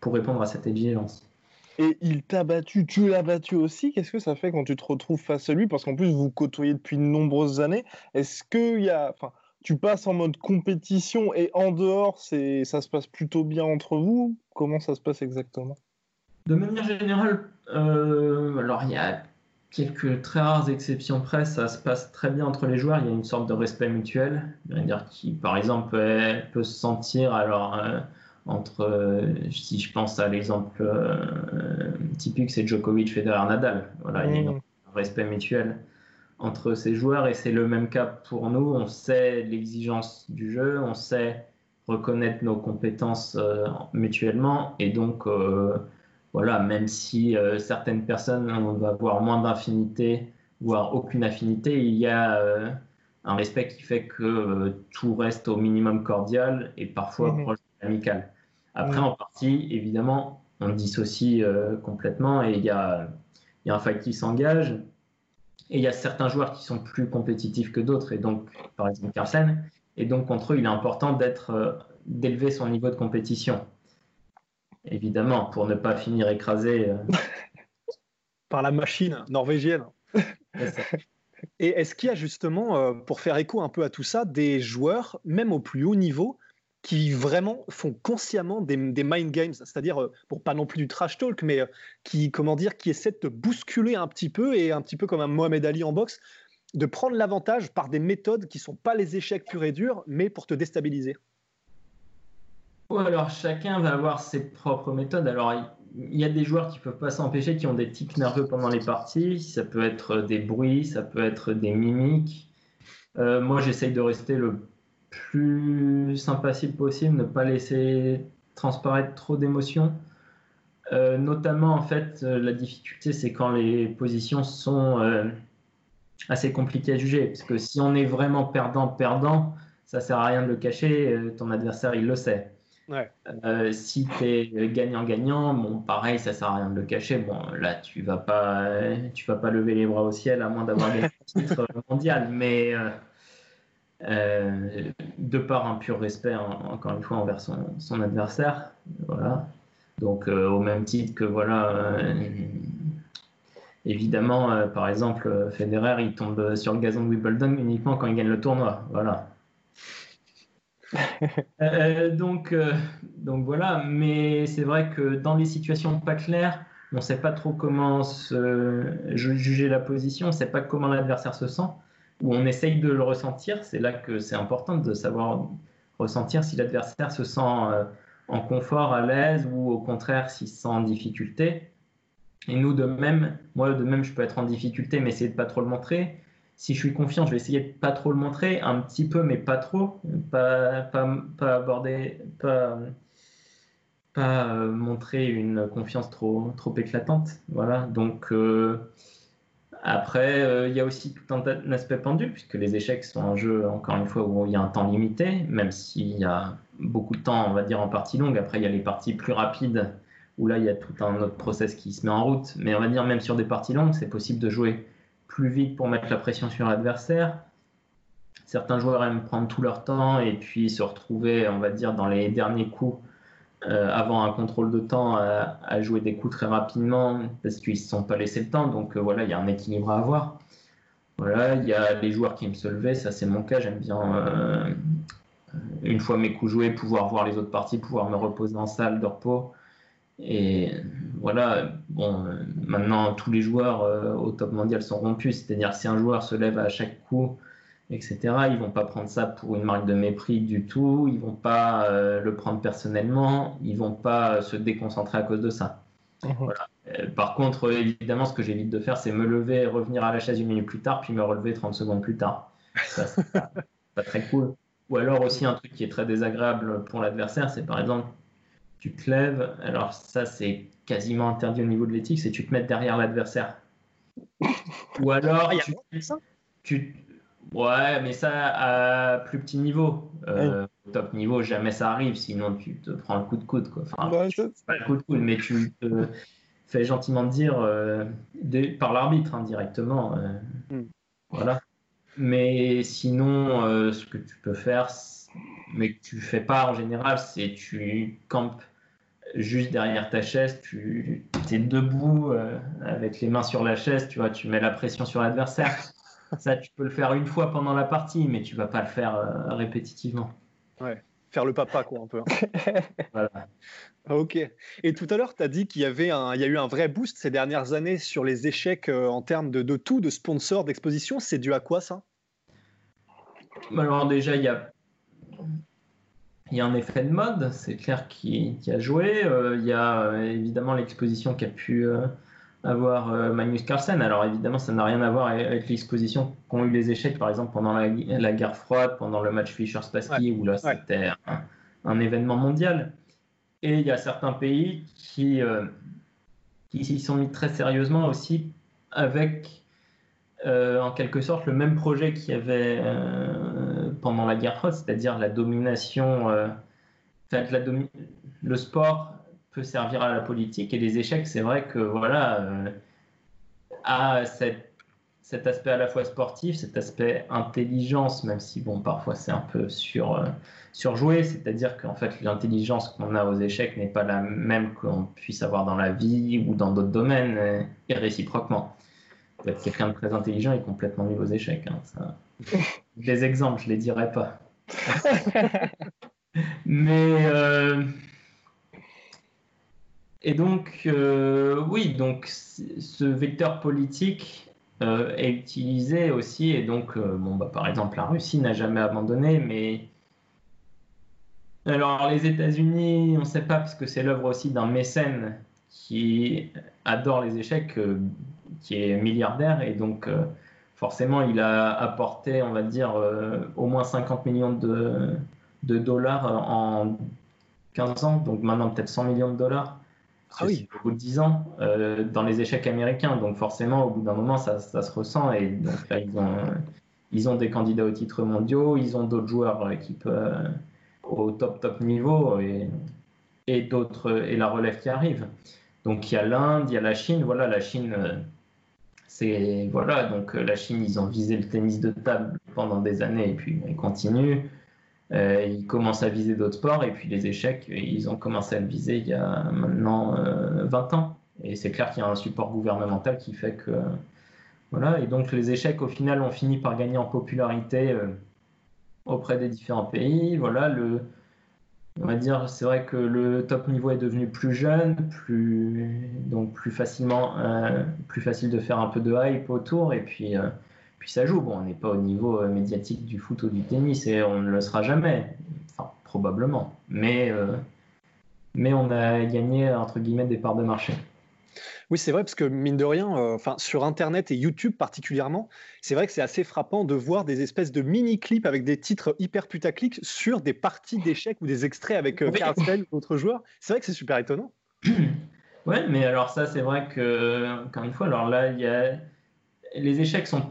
pour répondre à cette exigence. Et il t'a battu, tu l'as battu aussi? Qu'est-ce que ça fait quand tu te retrouves face à lui? Parce qu'en plus, vous côtoyez depuis de nombreuses années. Est-ce qu'il y a. Enfin, tu passes en mode compétition et en dehors, c'est ça se passe plutôt bien entre vous Comment ça se passe exactement? De manière générale, euh, alors il y a quelques très rares exceptions près, ça se passe très bien entre les joueurs. Il y a une sorte de respect mutuel, dire qui, par exemple, peut, se sentir alors euh, entre, euh, si je pense à l'exemple typique, c'est Djokovic, Federer, Nadal. Voilà, il y a un respect mutuel entre ces joueurs et c'est le même cas pour nous. On sait l'exigence du jeu, on sait reconnaître nos compétences mutuellement et donc voilà, même si euh, certaines personnes vont avoir moins d'affinité, voire aucune affinité, il y a euh, un respect qui fait que euh, tout reste au minimum cordial et parfois proche amical. Après, en partie, évidemment, on dissocie complètement et il y a, y a un fight qui s'engage. Et il y a certains joueurs qui sont plus compétitifs que d'autres, et donc, par exemple, Carlsen. Et donc, contre eux, il est important d'être, d'élever son niveau de compétition évidemment, pour ne pas finir écrasé. Euh. (laughs) Par la machine norvégienne. (laughs) Et est-ce qu'il y a justement, euh, pour faire écho un peu à tout ça, des joueurs, même au plus haut niveau, qui vraiment font consciemment des, mind games, c'est-à-dire, euh, pour pas non plus du trash talk, mais qui, comment dire, qui essaient de te bousculer un petit peu, et un petit peu comme un Mohamed Ali en boxe, de prendre l'avantage par des méthodes qui sont pas les échecs purs et durs, mais pour te déstabiliser alors chacun va avoir ses propres méthodes. Alors il y a des joueurs qui peuvent pas s'empêcher, qui ont des tics nerveux pendant les parties. Ça peut être des bruits, ça peut être des mimiques. Euh, moi, j'essaye de rester le plus sympathique possible, ne pas laisser transparaître trop d'émotions. Euh, notamment, en fait, euh, la difficulté, c'est quand les positions sont assez compliquées à juger. Parce que si on est vraiment perdant-perdant, ça sert à rien de le cacher. ton adversaire, il le sait. Euh, si tu es gagnant-gagnant, bon, pareil, ça sert à rien de le cacher. Bon, là, tu vas pas, tu vas pas lever les bras au ciel à moins d'avoir gagné le titre mondial, mais euh, euh, de par un pur respect, encore une fois, envers son, son adversaire, voilà. Donc, au même titre que voilà. Évidemment, par exemple, Federer, il tombe sur le gazon de Wimbledon uniquement quand il gagne le tournoi. Voilà. (laughs) Euh, donc, euh, donc voilà, mais c'est vrai que dans les situations pas claires, on ne sait pas trop comment juger la position, on ne sait pas comment l'adversaire se sent, ou on essaye de le ressentir. C'est là que c'est important de savoir ressentir si l'adversaire se sent euh, en confort, à l'aise, ou au contraire s'il se sent en difficulté. Et nous, de même, moi, de même, je peux être en difficulté, mais essayer de pas trop le montrer si je suis confiant, je vais essayer de pas trop le montrer, un petit peu, mais pas trop, pas, pas, pas aborder, pas, pas euh, montrer une confiance trop, trop éclatante. Voilà. Donc euh, après, euh, il y a aussi tout un, aspect pendule, puisque les échecs sont un jeu, encore une fois, où il y a un temps limité, même s'il y a beaucoup de temps, on va dire, en partie longue. Après, il y a les parties plus rapides, où là, il y a tout un autre process qui se met en route. Mais on va dire, même sur des parties longues, c'est possible de jouer plus vite pour mettre la pression sur l'adversaire. Certains joueurs aiment prendre tout leur temps et puis se retrouver, on va dire, dans les derniers coups euh, avant un contrôle de temps à, jouer des coups très rapidement parce qu'ils ne se sont pas laissé le temps. Donc euh, voilà, il y a un équilibre à avoir. Voilà, il y a les joueurs qui aiment se lever, ça c'est mon cas, j'aime bien euh, une fois mes coups joués, pouvoir voir les autres parties, pouvoir me reposer en salle de repos. Et voilà, bon, maintenant tous les joueurs au top mondial sont rompus, c'est-à-dire si un joueur se lève à chaque coup, etc., ils vont pas prendre ça pour une marque de mépris du tout, ils vont pas le prendre personnellement, ils vont pas se déconcentrer à cause de ça. Mhm. Voilà. Euh, par contre, évidemment, ce que j'évite de faire, c'est me lever, revenir à la chaise une minute plus tard, puis me relever 30 secondes plus tard. Ça, c'est (laughs) pas, très cool. Ou alors aussi un truc qui est très désagréable pour l'adversaire, c'est par exemple, tu te lèves, alors ça c'est quasiment interdit au niveau de l'éthique, c'est tu te mets derrière l'adversaire. (laughs) Ou alors, tu, ouais, mais ça à plus petit niveau. Euh, au top niveau, jamais ça arrive, sinon tu te prends le coup de coude. Quoi. Enfin, pas le coup de coude, mais tu te fait gentiment dire euh, par l'arbitre indirectement. Hein, euh, hmm. Voilà. Mais sinon, ce que tu peux faire, mais que tu fais pas en général, c'est tu campes juste derrière ta chaise, tu es debout avec les mains sur la chaise, tu vois, tu mets la pression sur l'adversaire. (laughs) Ça, tu peux le faire une fois pendant la partie, mais tu vas pas le faire répétitivement. Ouais faire le papa, quoi, un peu. Hein. (laughs) voilà. Ok. Et tout à l'heure, tu as dit qu'il y, avait un, il y a eu un vrai boost ces dernières années sur les échecs euh, en termes de, de, tout, de sponsors, d'exposition. C'est dû à quoi ça? Alors déjà, il y a, il y a un effet de mode, c'est clair, qui, qui, a joué. Euh, il y a euh, évidemment l'exposition qui a pu avoir Magnus Carlsen. Alors évidemment, ça n'a rien à voir avec l'exposition qu'ont eu les échecs, par exemple, pendant la, la guerre froide, pendant le match Fischer-Spassky, où là, c'était un, un, événement mondial. Et il y a certains pays qui, euh, qui s'y sont mis très sérieusement aussi avec, euh, en quelque sorte, le même projet qu'il y avait euh, pendant la guerre froide, c'est-à-dire la domination. fait, la le sport peut servir à la politique et les échecs, c'est vrai que voilà, à cette cet aspect à la fois sportif, cet aspect intelligence, même si bon parfois c'est un peu sur, euh, surjoué, c'est-à-dire qu'en fait l'intelligence qu'on a aux échecs n'est pas la même qu'on puisse avoir dans la vie ou dans d'autres domaines, euh, et, réciproquement. quelqu'un de très intelligent est complètement nul aux échecs. Hein, Des exemples, je les dirais pas. (laughs) Mais euh, et donc oui, donc ce vecteur politique euh, est utilisé aussi. Et donc, euh, bon, bah, par exemple, la Russie n'a jamais abandonné, mais. Alors, les États-Unis, on ne sait pas, parce que c'est l'œuvre aussi d'un mécène qui adore les échecs, euh, qui est milliardaire, et donc forcément, il a apporté, on va dire, au moins 50 millions de, de dollars en 15 ans, donc maintenant peut-être 100 millions de dollars ah oui. au bout de 10 ans euh, dans les échecs américains. Donc forcément, au bout d'un moment, ça, ça, se ressent. Et donc là, ils ont, ils ont des candidats aux titres mondiaux, ils ont d'autres joueurs qui euh, au top top niveau et, et d'autres et la relève qui arrive. Donc il y a l'Inde, il y a la Chine. Voilà, la Chine, euh, c'est voilà. Donc la Chine, ils ont visé le tennis de table pendant des années et puis ils continuent. Euh, ils commencent à viser d'autres sports et puis les échecs, ils ont commencé à le viser il y a maintenant 20 euh, ans. Et c'est clair qu'il y a un support gouvernemental qui fait que. Voilà, et donc les échecs, au final, ont fini par gagner en popularité euh, auprès des différents pays. Voilà, on va dire, c'est vrai que le top niveau est devenu plus jeune, plus, donc plus facilement, plus facile de faire un peu de hype autour. Et puis, puis ça joue. Bon, on n'est pas au niveau euh, médiatique du foot ou du tennis et on ne le sera jamais. Enfin, probablement. Mais, euh, mais on a gagné, entre guillemets, des parts de marché. Oui, c'est vrai, parce que mine de rien, euh, enfin sur Internet et YouTube particulièrement, c'est vrai que c'est assez frappant de voir des espèces de mini-clips avec des titres hyper putaclic sur des parties d'échecs ou des extraits avec euh, ou d'autres joueurs. C'est vrai que c'est super étonnant. Ouais, mais alors ça, c'est vrai que, encore une fois, alors là, il y a les échecs sont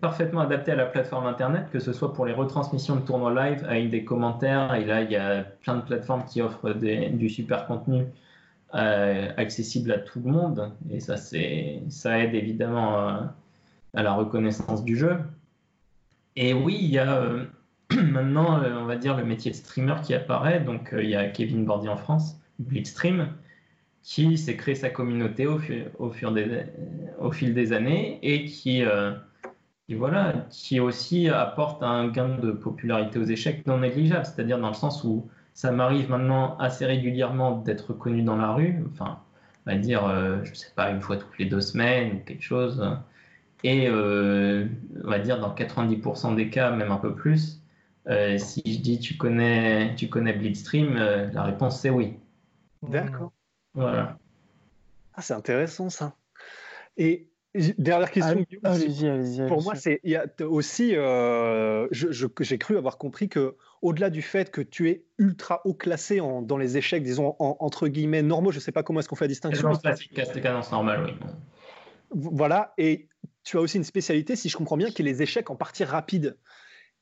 parfaitement adaptés à la plateforme Internet, que ce soit pour les retransmissions de tournois live avec des commentaires. Et là, il y a plein de plateformes qui offrent du super contenu euh, accessible à tout le monde. Et ça, ça aide évidemment euh, à, la reconnaissance du jeu. Et oui, il y a euh, (clears throat) maintenant, on va dire, le métier de streamer qui apparaît. Donc, il y a Kevin Bordy en France, Blitzstream qui s'est créé sa communauté au, fur, au, fil des années et qui, euh, voilà, qui aussi apporte un gain de popularité aux échecs non négligeable, c'est-à-dire dans le sens où ça m'arrive maintenant assez régulièrement d'être connu dans la rue, enfin, on va dire, euh, je ne sais pas, une fois toutes les deux semaines ou quelque chose. Et euh, on va dire dans 90% des cas, même un peu plus, si je dis tu connais, tu connais Blitzstream, la réponse c'est oui. D'accord. Voilà. Ah, c'est intéressant ça. Et Dernière question. Allez-y, allez-y. Pour moi, c'est il y a aussi, euh, j'ai cru avoir compris que au-delà du fait que tu es ultra haut classé en, dans les échecs, disons entre guillemets normaux, je ne sais pas comment est-ce qu'on fait la distinction. Classique, cadence normale, oui. Voilà, et tu as aussi une spécialité, si je comprends bien, qui est les échecs en partie rapide.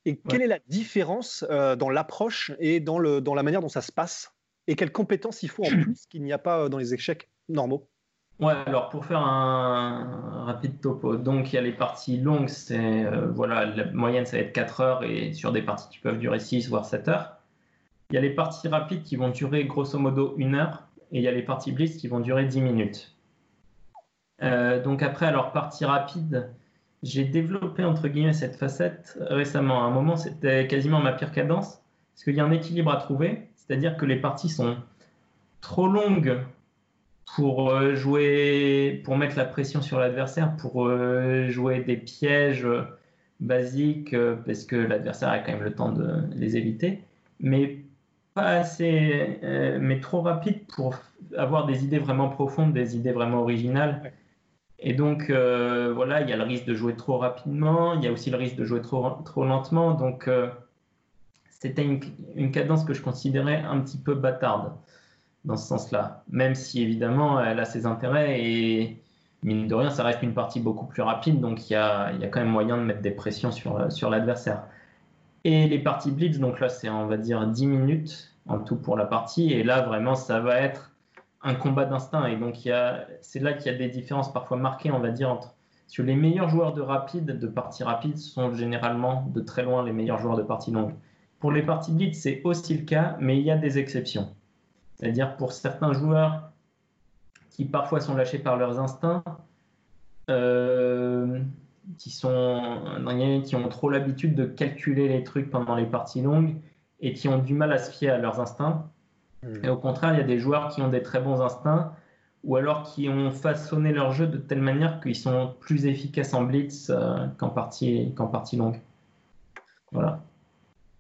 Et quelle est la différence euh, dans l'approche et dans, le, dans la manière dont ça se passe? Et quelles compétences il faut en (clears throat) plus qu'il n'y a pas euh, dans les échecs normaux? Ouais, alors pour faire un rapide topo, donc il y a les parties longues, c'est euh, voilà, la moyenne ça va être 4 heures et sur des parties qui peuvent durer 6 voire 7 heures. Il y a les parties rapides qui vont durer grosso modo 1 heure et il y a les parties blitz qui vont durer 10 minutes. Euh, donc après, alors partie rapide, j'ai développé entre guillemets cette facette récemment. À un moment, c'était quasiment ma pire cadence parce qu'il y a un équilibre à trouver, c'est-à-dire que les parties sont trop longues pour euh, jouer, pour mettre la pression sur l'adversaire, pour euh, jouer des pièges basiques, euh, parce que l'adversaire a quand même le temps de les éviter, mais pas assez, mais trop rapide pour avoir des idées vraiment profondes, des idées vraiment originales. Et donc, voilà, il y a le risque de jouer trop rapidement, il y a aussi le risque de jouer trop, trop lentement. Donc, c'était une, cadence que je considérais un petit peu bâtarde dans ce sens-là. Même si évidemment elle a ses intérêts et mine de rien, ça reste une partie beaucoup plus rapide, donc il y a, y a, quand même moyen de mettre des pressions sur, sur l'adversaire. Et les parties blitz, donc là c'est on va dire 10 minutes en tout pour la partie, et là vraiment ça va être un combat d'instinct, et donc c'est là qu'il y a des différences parfois marquées, on va dire, entre sur les meilleurs joueurs de rapide, de parties rapides, sont généralement de très loin les meilleurs joueurs de parties longues. Pour les parties blitz, c'est aussi le cas, mais il y a des exceptions. C'est-à-dire pour certains joueurs qui parfois sont lâchés par leurs instincts, euh, qui, sont, qui ont trop l'habitude de calculer les trucs pendant les parties longues et qui ont du mal à se fier à leurs instincts. Hmm. Et au contraire, il y a des joueurs qui ont des très bons instincts ou alors qui ont façonné leur jeu de telle manière qu'ils sont plus efficaces en blitz euh, qu'en partie, qu'en partie longue. Voilà.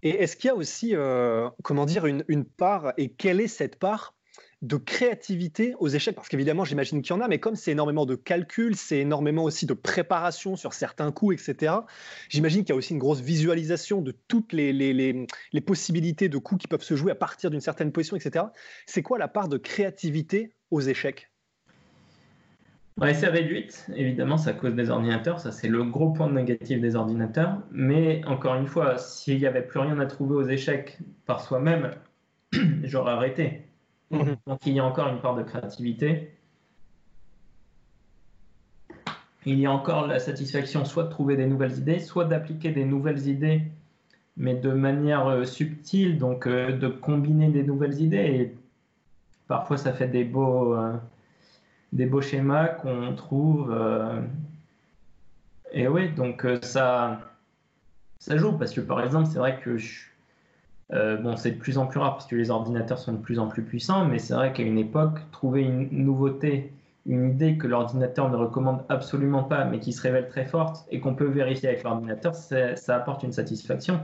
Et est-ce qu'il y a aussi, euh, comment dire, une, part, et quelle est cette part de créativité aux échecs? Parce qu'évidemment, j'imagine qu'il y en a, mais comme c'est énormément de calcul, c'est énormément aussi de préparation sur certains coups, etc., j'imagine qu'il y a aussi une grosse visualisation de toutes les, les, les, possibilités de coups qui peuvent se jouer à partir d'une certaine position, etc. C'est quoi la part de créativité aux échecs? C'est réduite, évidemment, ça cause des ordinateurs, ça c'est le gros point négatif des ordinateurs. Mais encore une fois, s'il n'y avait plus rien à trouver aux échecs par soi-même, (clears throat) j'aurais arrêté. Mhm. Donc il y a encore une part de créativité. Il y a encore la satisfaction soit de trouver des nouvelles idées, soit d'appliquer des nouvelles idées, mais de manière euh, subtile, donc euh, de combiner des nouvelles idées. Et parfois ça fait des beaux. Euh, des beaux schémas qu'on trouve. Euh, et oui, donc euh, ça, ça joue parce que par exemple, c'est vrai que euh, bon, c'est de plus en plus rare parce que les ordinateurs sont de plus en plus puissants, mais c'est vrai qu'à une époque, trouver une nouveauté, une idée que l'ordinateur ne recommande absolument pas, mais qui se révèle très forte et qu'on peut vérifier avec l'ordinateur, ça apporte une satisfaction.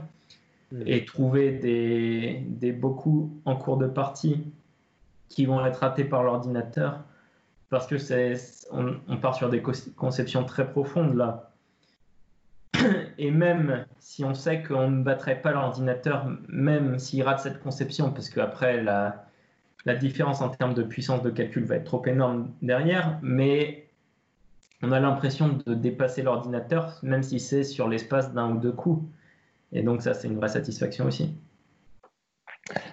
Mmh. Et trouver des, des beaux coups en cours de partie qui vont être ratés par l'ordinateur, parce que on, part sur des conceptions très profondes là. Et même si on sait qu'on ne battrait pas l'ordinateur, même s'il rate cette conception, parce qu'après la, la différence en termes de puissance de calcul va être trop énorme derrière, mais on a l'impression de dépasser l'ordinateur, même si c'est sur l'espace d'un ou deux coups. Et donc ça, c'est une vraie satisfaction aussi.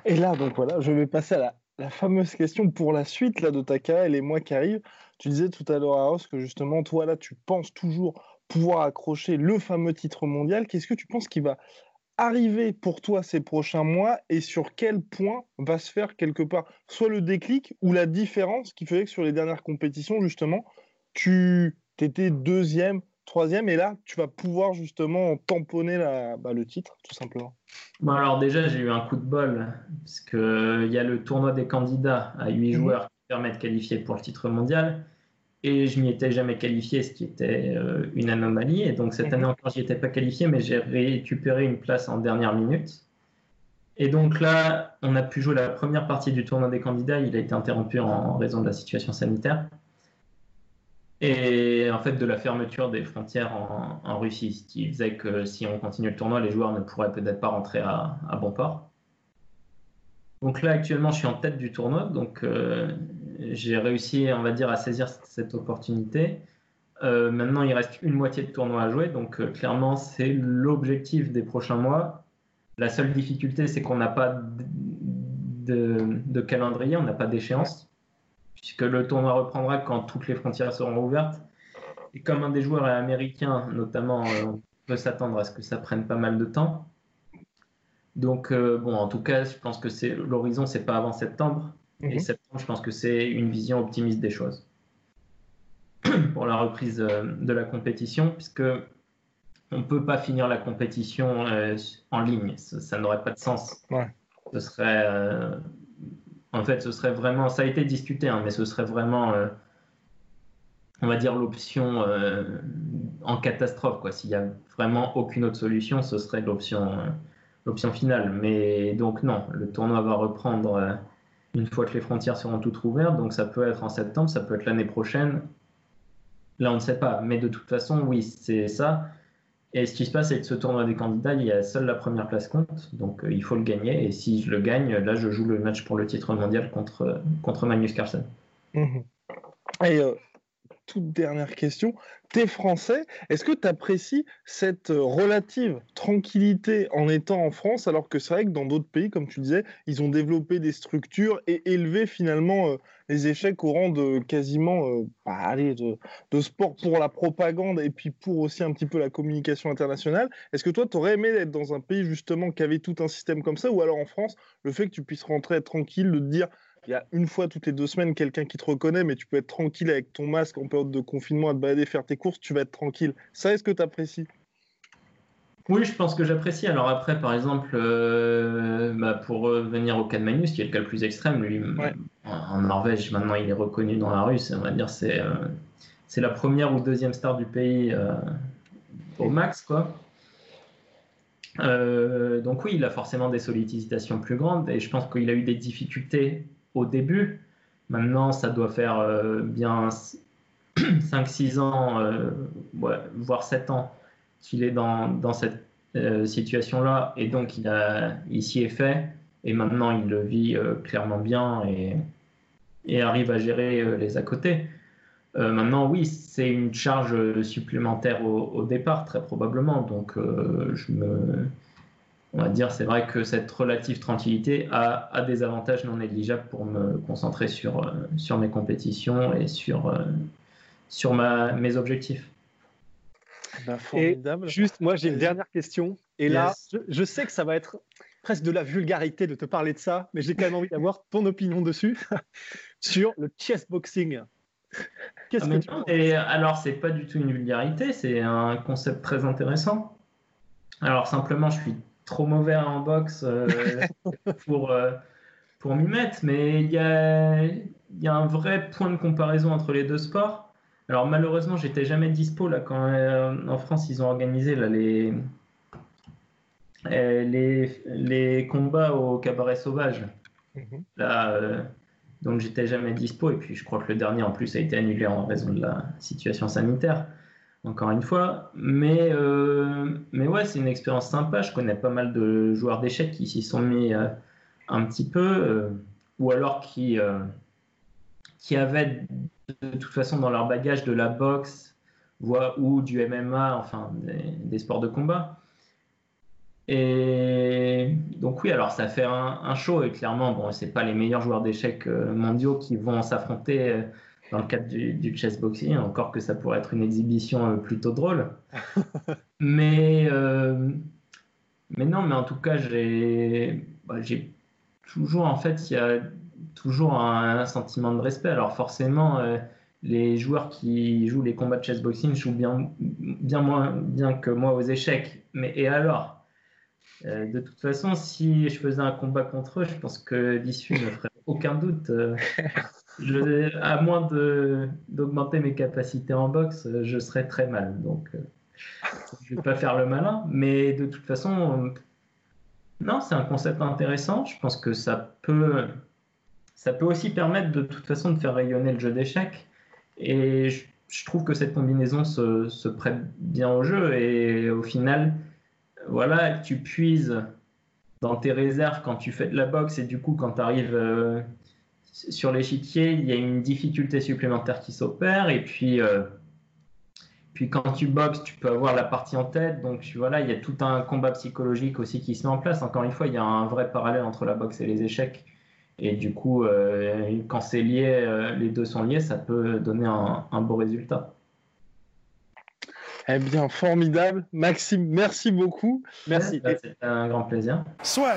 Et là, donc voilà, je vais passer à la la fameuse question pour la suite là, de ta et les mois qui arrivent. Tu disais tout à l'heure à que justement, toi là, tu penses toujours pouvoir accrocher le fameux titre mondial. Qu'est-ce que tu penses qui va arriver pour toi ces prochains mois et sur quel point va se faire quelque part soit le déclic ou la différence qui fait que sur les dernières compétitions, justement, tu étais deuxième, troisième, et là, tu vas pouvoir justement tamponner bah, le titre, tout simplement. Bon, alors déjà, j'ai eu un coup de bol, parce qu'il y a le tournoi des candidats à 8 mhm. joueurs qui permet de qualifier pour le titre mondial, et je m'y étais jamais qualifié, ce qui était euh, une anomalie, et donc cette mhm. année encore, j'y étais pas qualifié, mais j'ai récupéré une place en dernière minute. Et donc là, on a pu jouer la première partie du tournoi des candidats, il a été interrompu en raison de la situation sanitaire et en fait de la fermeture des frontières en, Russie, ce qui faisait que si on continue le tournoi, les joueurs ne pourraient peut-être pas rentrer à, bon port. Donc là actuellement je suis en tête du tournoi, donc euh, j'ai réussi on va dire à saisir cette opportunité. Euh, maintenant il reste une moitié de tournoi à jouer, donc euh, clairement c'est l'objectif des prochains mois. La seule difficulté c'est qu'on n'a pas de calendrier, on n'a pas d'échéance puisque le tournoi reprendra quand toutes les frontières seront ouvertes. Et comme un des joueurs est américain, notamment, euh, on peut s'attendre à ce que ça prenne pas mal de temps. Donc, euh, bon, en tout cas, je pense que c'est l'horizon, c'est pas avant septembre. Et mhm. septembre, je pense que c'est une vision optimiste des choses (clears throat) pour la reprise euh, de la compétition, puisque on peut pas finir la compétition en ligne. Ça, n'aurait pas de sens. Ce serait en fait, ce serait vraiment, ça a été discuté, hein, mais ce serait vraiment, euh, on va dire, l'option euh, en catastrophe. Quoi. S'il n'y a vraiment aucune autre solution, ce serait l'option, euh, l'option finale. Mais donc non, le tournoi va reprendre une fois que les frontières seront toutes ouvertes. Donc ça peut être en septembre, ça peut être l'année prochaine. Là, on ne sait pas. Mais de toute façon, oui, c'est ça. Et ce qui se passe, c'est que ce tournoi des candidats, il y a seule la première place compte, donc euh, il faut le gagner. Et si je le gagne, là, je joue le match pour le titre mondial contre, contre Magnus Carlsen. Mhm. Et euh, toute dernière question. Tu es français, est-ce que tu apprécies cette euh, relative tranquillité en étant en France, alors que c'est vrai que dans d'autres pays, comme tu disais, ils ont développé des structures et élevé finalement euh, les échecs au rang de quasiment euh, bah, de, sport pour la propagande et puis pour aussi un petit peu la communication internationale. Est-ce que toi, tu aurais aimé être dans un pays justement qui avait tout un système comme ça, ou alors en France, le fait que tu puisses rentrer tranquille, de te dire il y a une fois toutes les deux semaines quelqu'un qui te reconnaît, mais tu peux être tranquille avec ton masque en période de confinement à te balader, faire tes courses, tu vas être tranquille. Ça, est-ce que tu apprécies? Oui, je pense que j'apprécie. Alors après, par exemple, euh, bah, pour revenir au cas de Magnus, qui est le cas le plus extrême, lui, en Norvège, maintenant, il est reconnu dans la rue. On va dire, c'est euh, c'est la première ou deuxième star du pays euh, au max, quoi. donc oui, il a forcément des sollicitations plus grandes et je pense qu'il a eu des difficultés au début. Maintenant, ça doit faire bien 5-6 (clears throat) ans, voire 7 ans qu'il est dans, dans cette euh, situation-là. Et donc, il, a, il s'y est fait. Et maintenant, il le vit clairement bien et, et, arrive à gérer les à côté. maintenant, oui, c'est une charge supplémentaire au, au, départ, très probablement. Donc, je me on va dire, c'est vrai que cette relative tranquillité a, des avantages non négligeables pour me concentrer sur, euh, sur mes compétitions et sur, euh, sur ma, mes objectifs. Ben, formidable. juste, moi, j'ai une dernière question. Et là, je, sais que ça va être presque de la vulgarité de te parler de ça, mais j'ai quand même envie d'avoir ton opinion dessus, (laughs) sur le chessboxing. Qu'est-ce ah, que tu Et alors, c'est pas du tout une vulgarité, c'est un concept très intéressant. Alors, simplement, je suis trop mauvais en boxe euh, (laughs) pour, euh, pour m'y mettre, mais il y a, y a un vrai point de comparaison entre les deux sports. Alors malheureusement, j'étais jamais dispo là quand euh, en France ils ont organisé là, les, les, les combats au cabaret sauvage. Mhm. Là, donc j'étais jamais dispo et puis je crois que le dernier en plus a été annulé en raison de la situation sanitaire encore une fois. Mais, euh, mais ouais, c'est une expérience sympa. Je connais pas mal de joueurs d'échecs qui s'y sont mis euh, un petit peu, euh, ou alors qui, qui avaient de toute façon dans leur bagage de la boxe ou du MMA, enfin des, sports de combat. Et donc oui, alors ça fait un, un show et clairement, bon, c'est pas les meilleurs joueurs d'échecs mondiaux qui vont s'affronter dans le cadre du, du chessboxing, encore que ça pourrait être une exhibition euh, plutôt drôle. (laughs) mais, euh, mais non, mais en tout cas, j'ai bah, toujours, en fait, il y a toujours un, sentiment de respect. Alors forcément, euh, les joueurs qui jouent les combats de chessboxing jouent bien, bien moins bien que moi aux échecs. Mais et alors? Euh, De toute façon, si je faisais un combat contre eux, je pense que l'issue ne ferait aucun doute. Euh, (laughs) je, à moins d'augmenter mes capacités en boxe, je serais très mal. Donc, euh, je ne vais pas faire le malin. Mais de toute façon, non, c'est un concept intéressant. Je pense que ça peut, ça peut aussi permettre de toute façon de faire rayonner le jeu d'échecs. Et je, trouve que cette combinaison se, prête bien au jeu. Et au final, voilà, tu puises dans tes réserves quand tu fais de la boxe. Et du coup, quand tu arrives euh, sur l'échiquier, il y a une difficulté supplémentaire qui s'opère. Et puis, euh, puis quand tu boxes, tu peux avoir la partie en tête. Donc voilà, il y a tout un combat psychologique aussi qui se met en place. Encore une fois, il y a un vrai parallèle entre la boxe et les échecs. Et du coup, euh, quand c'est lié, euh, les deux sont liés, ça peut donner un, beau résultat. Eh bien, formidable. Maxime, merci beaucoup. Merci. C'était un grand plaisir. Soit.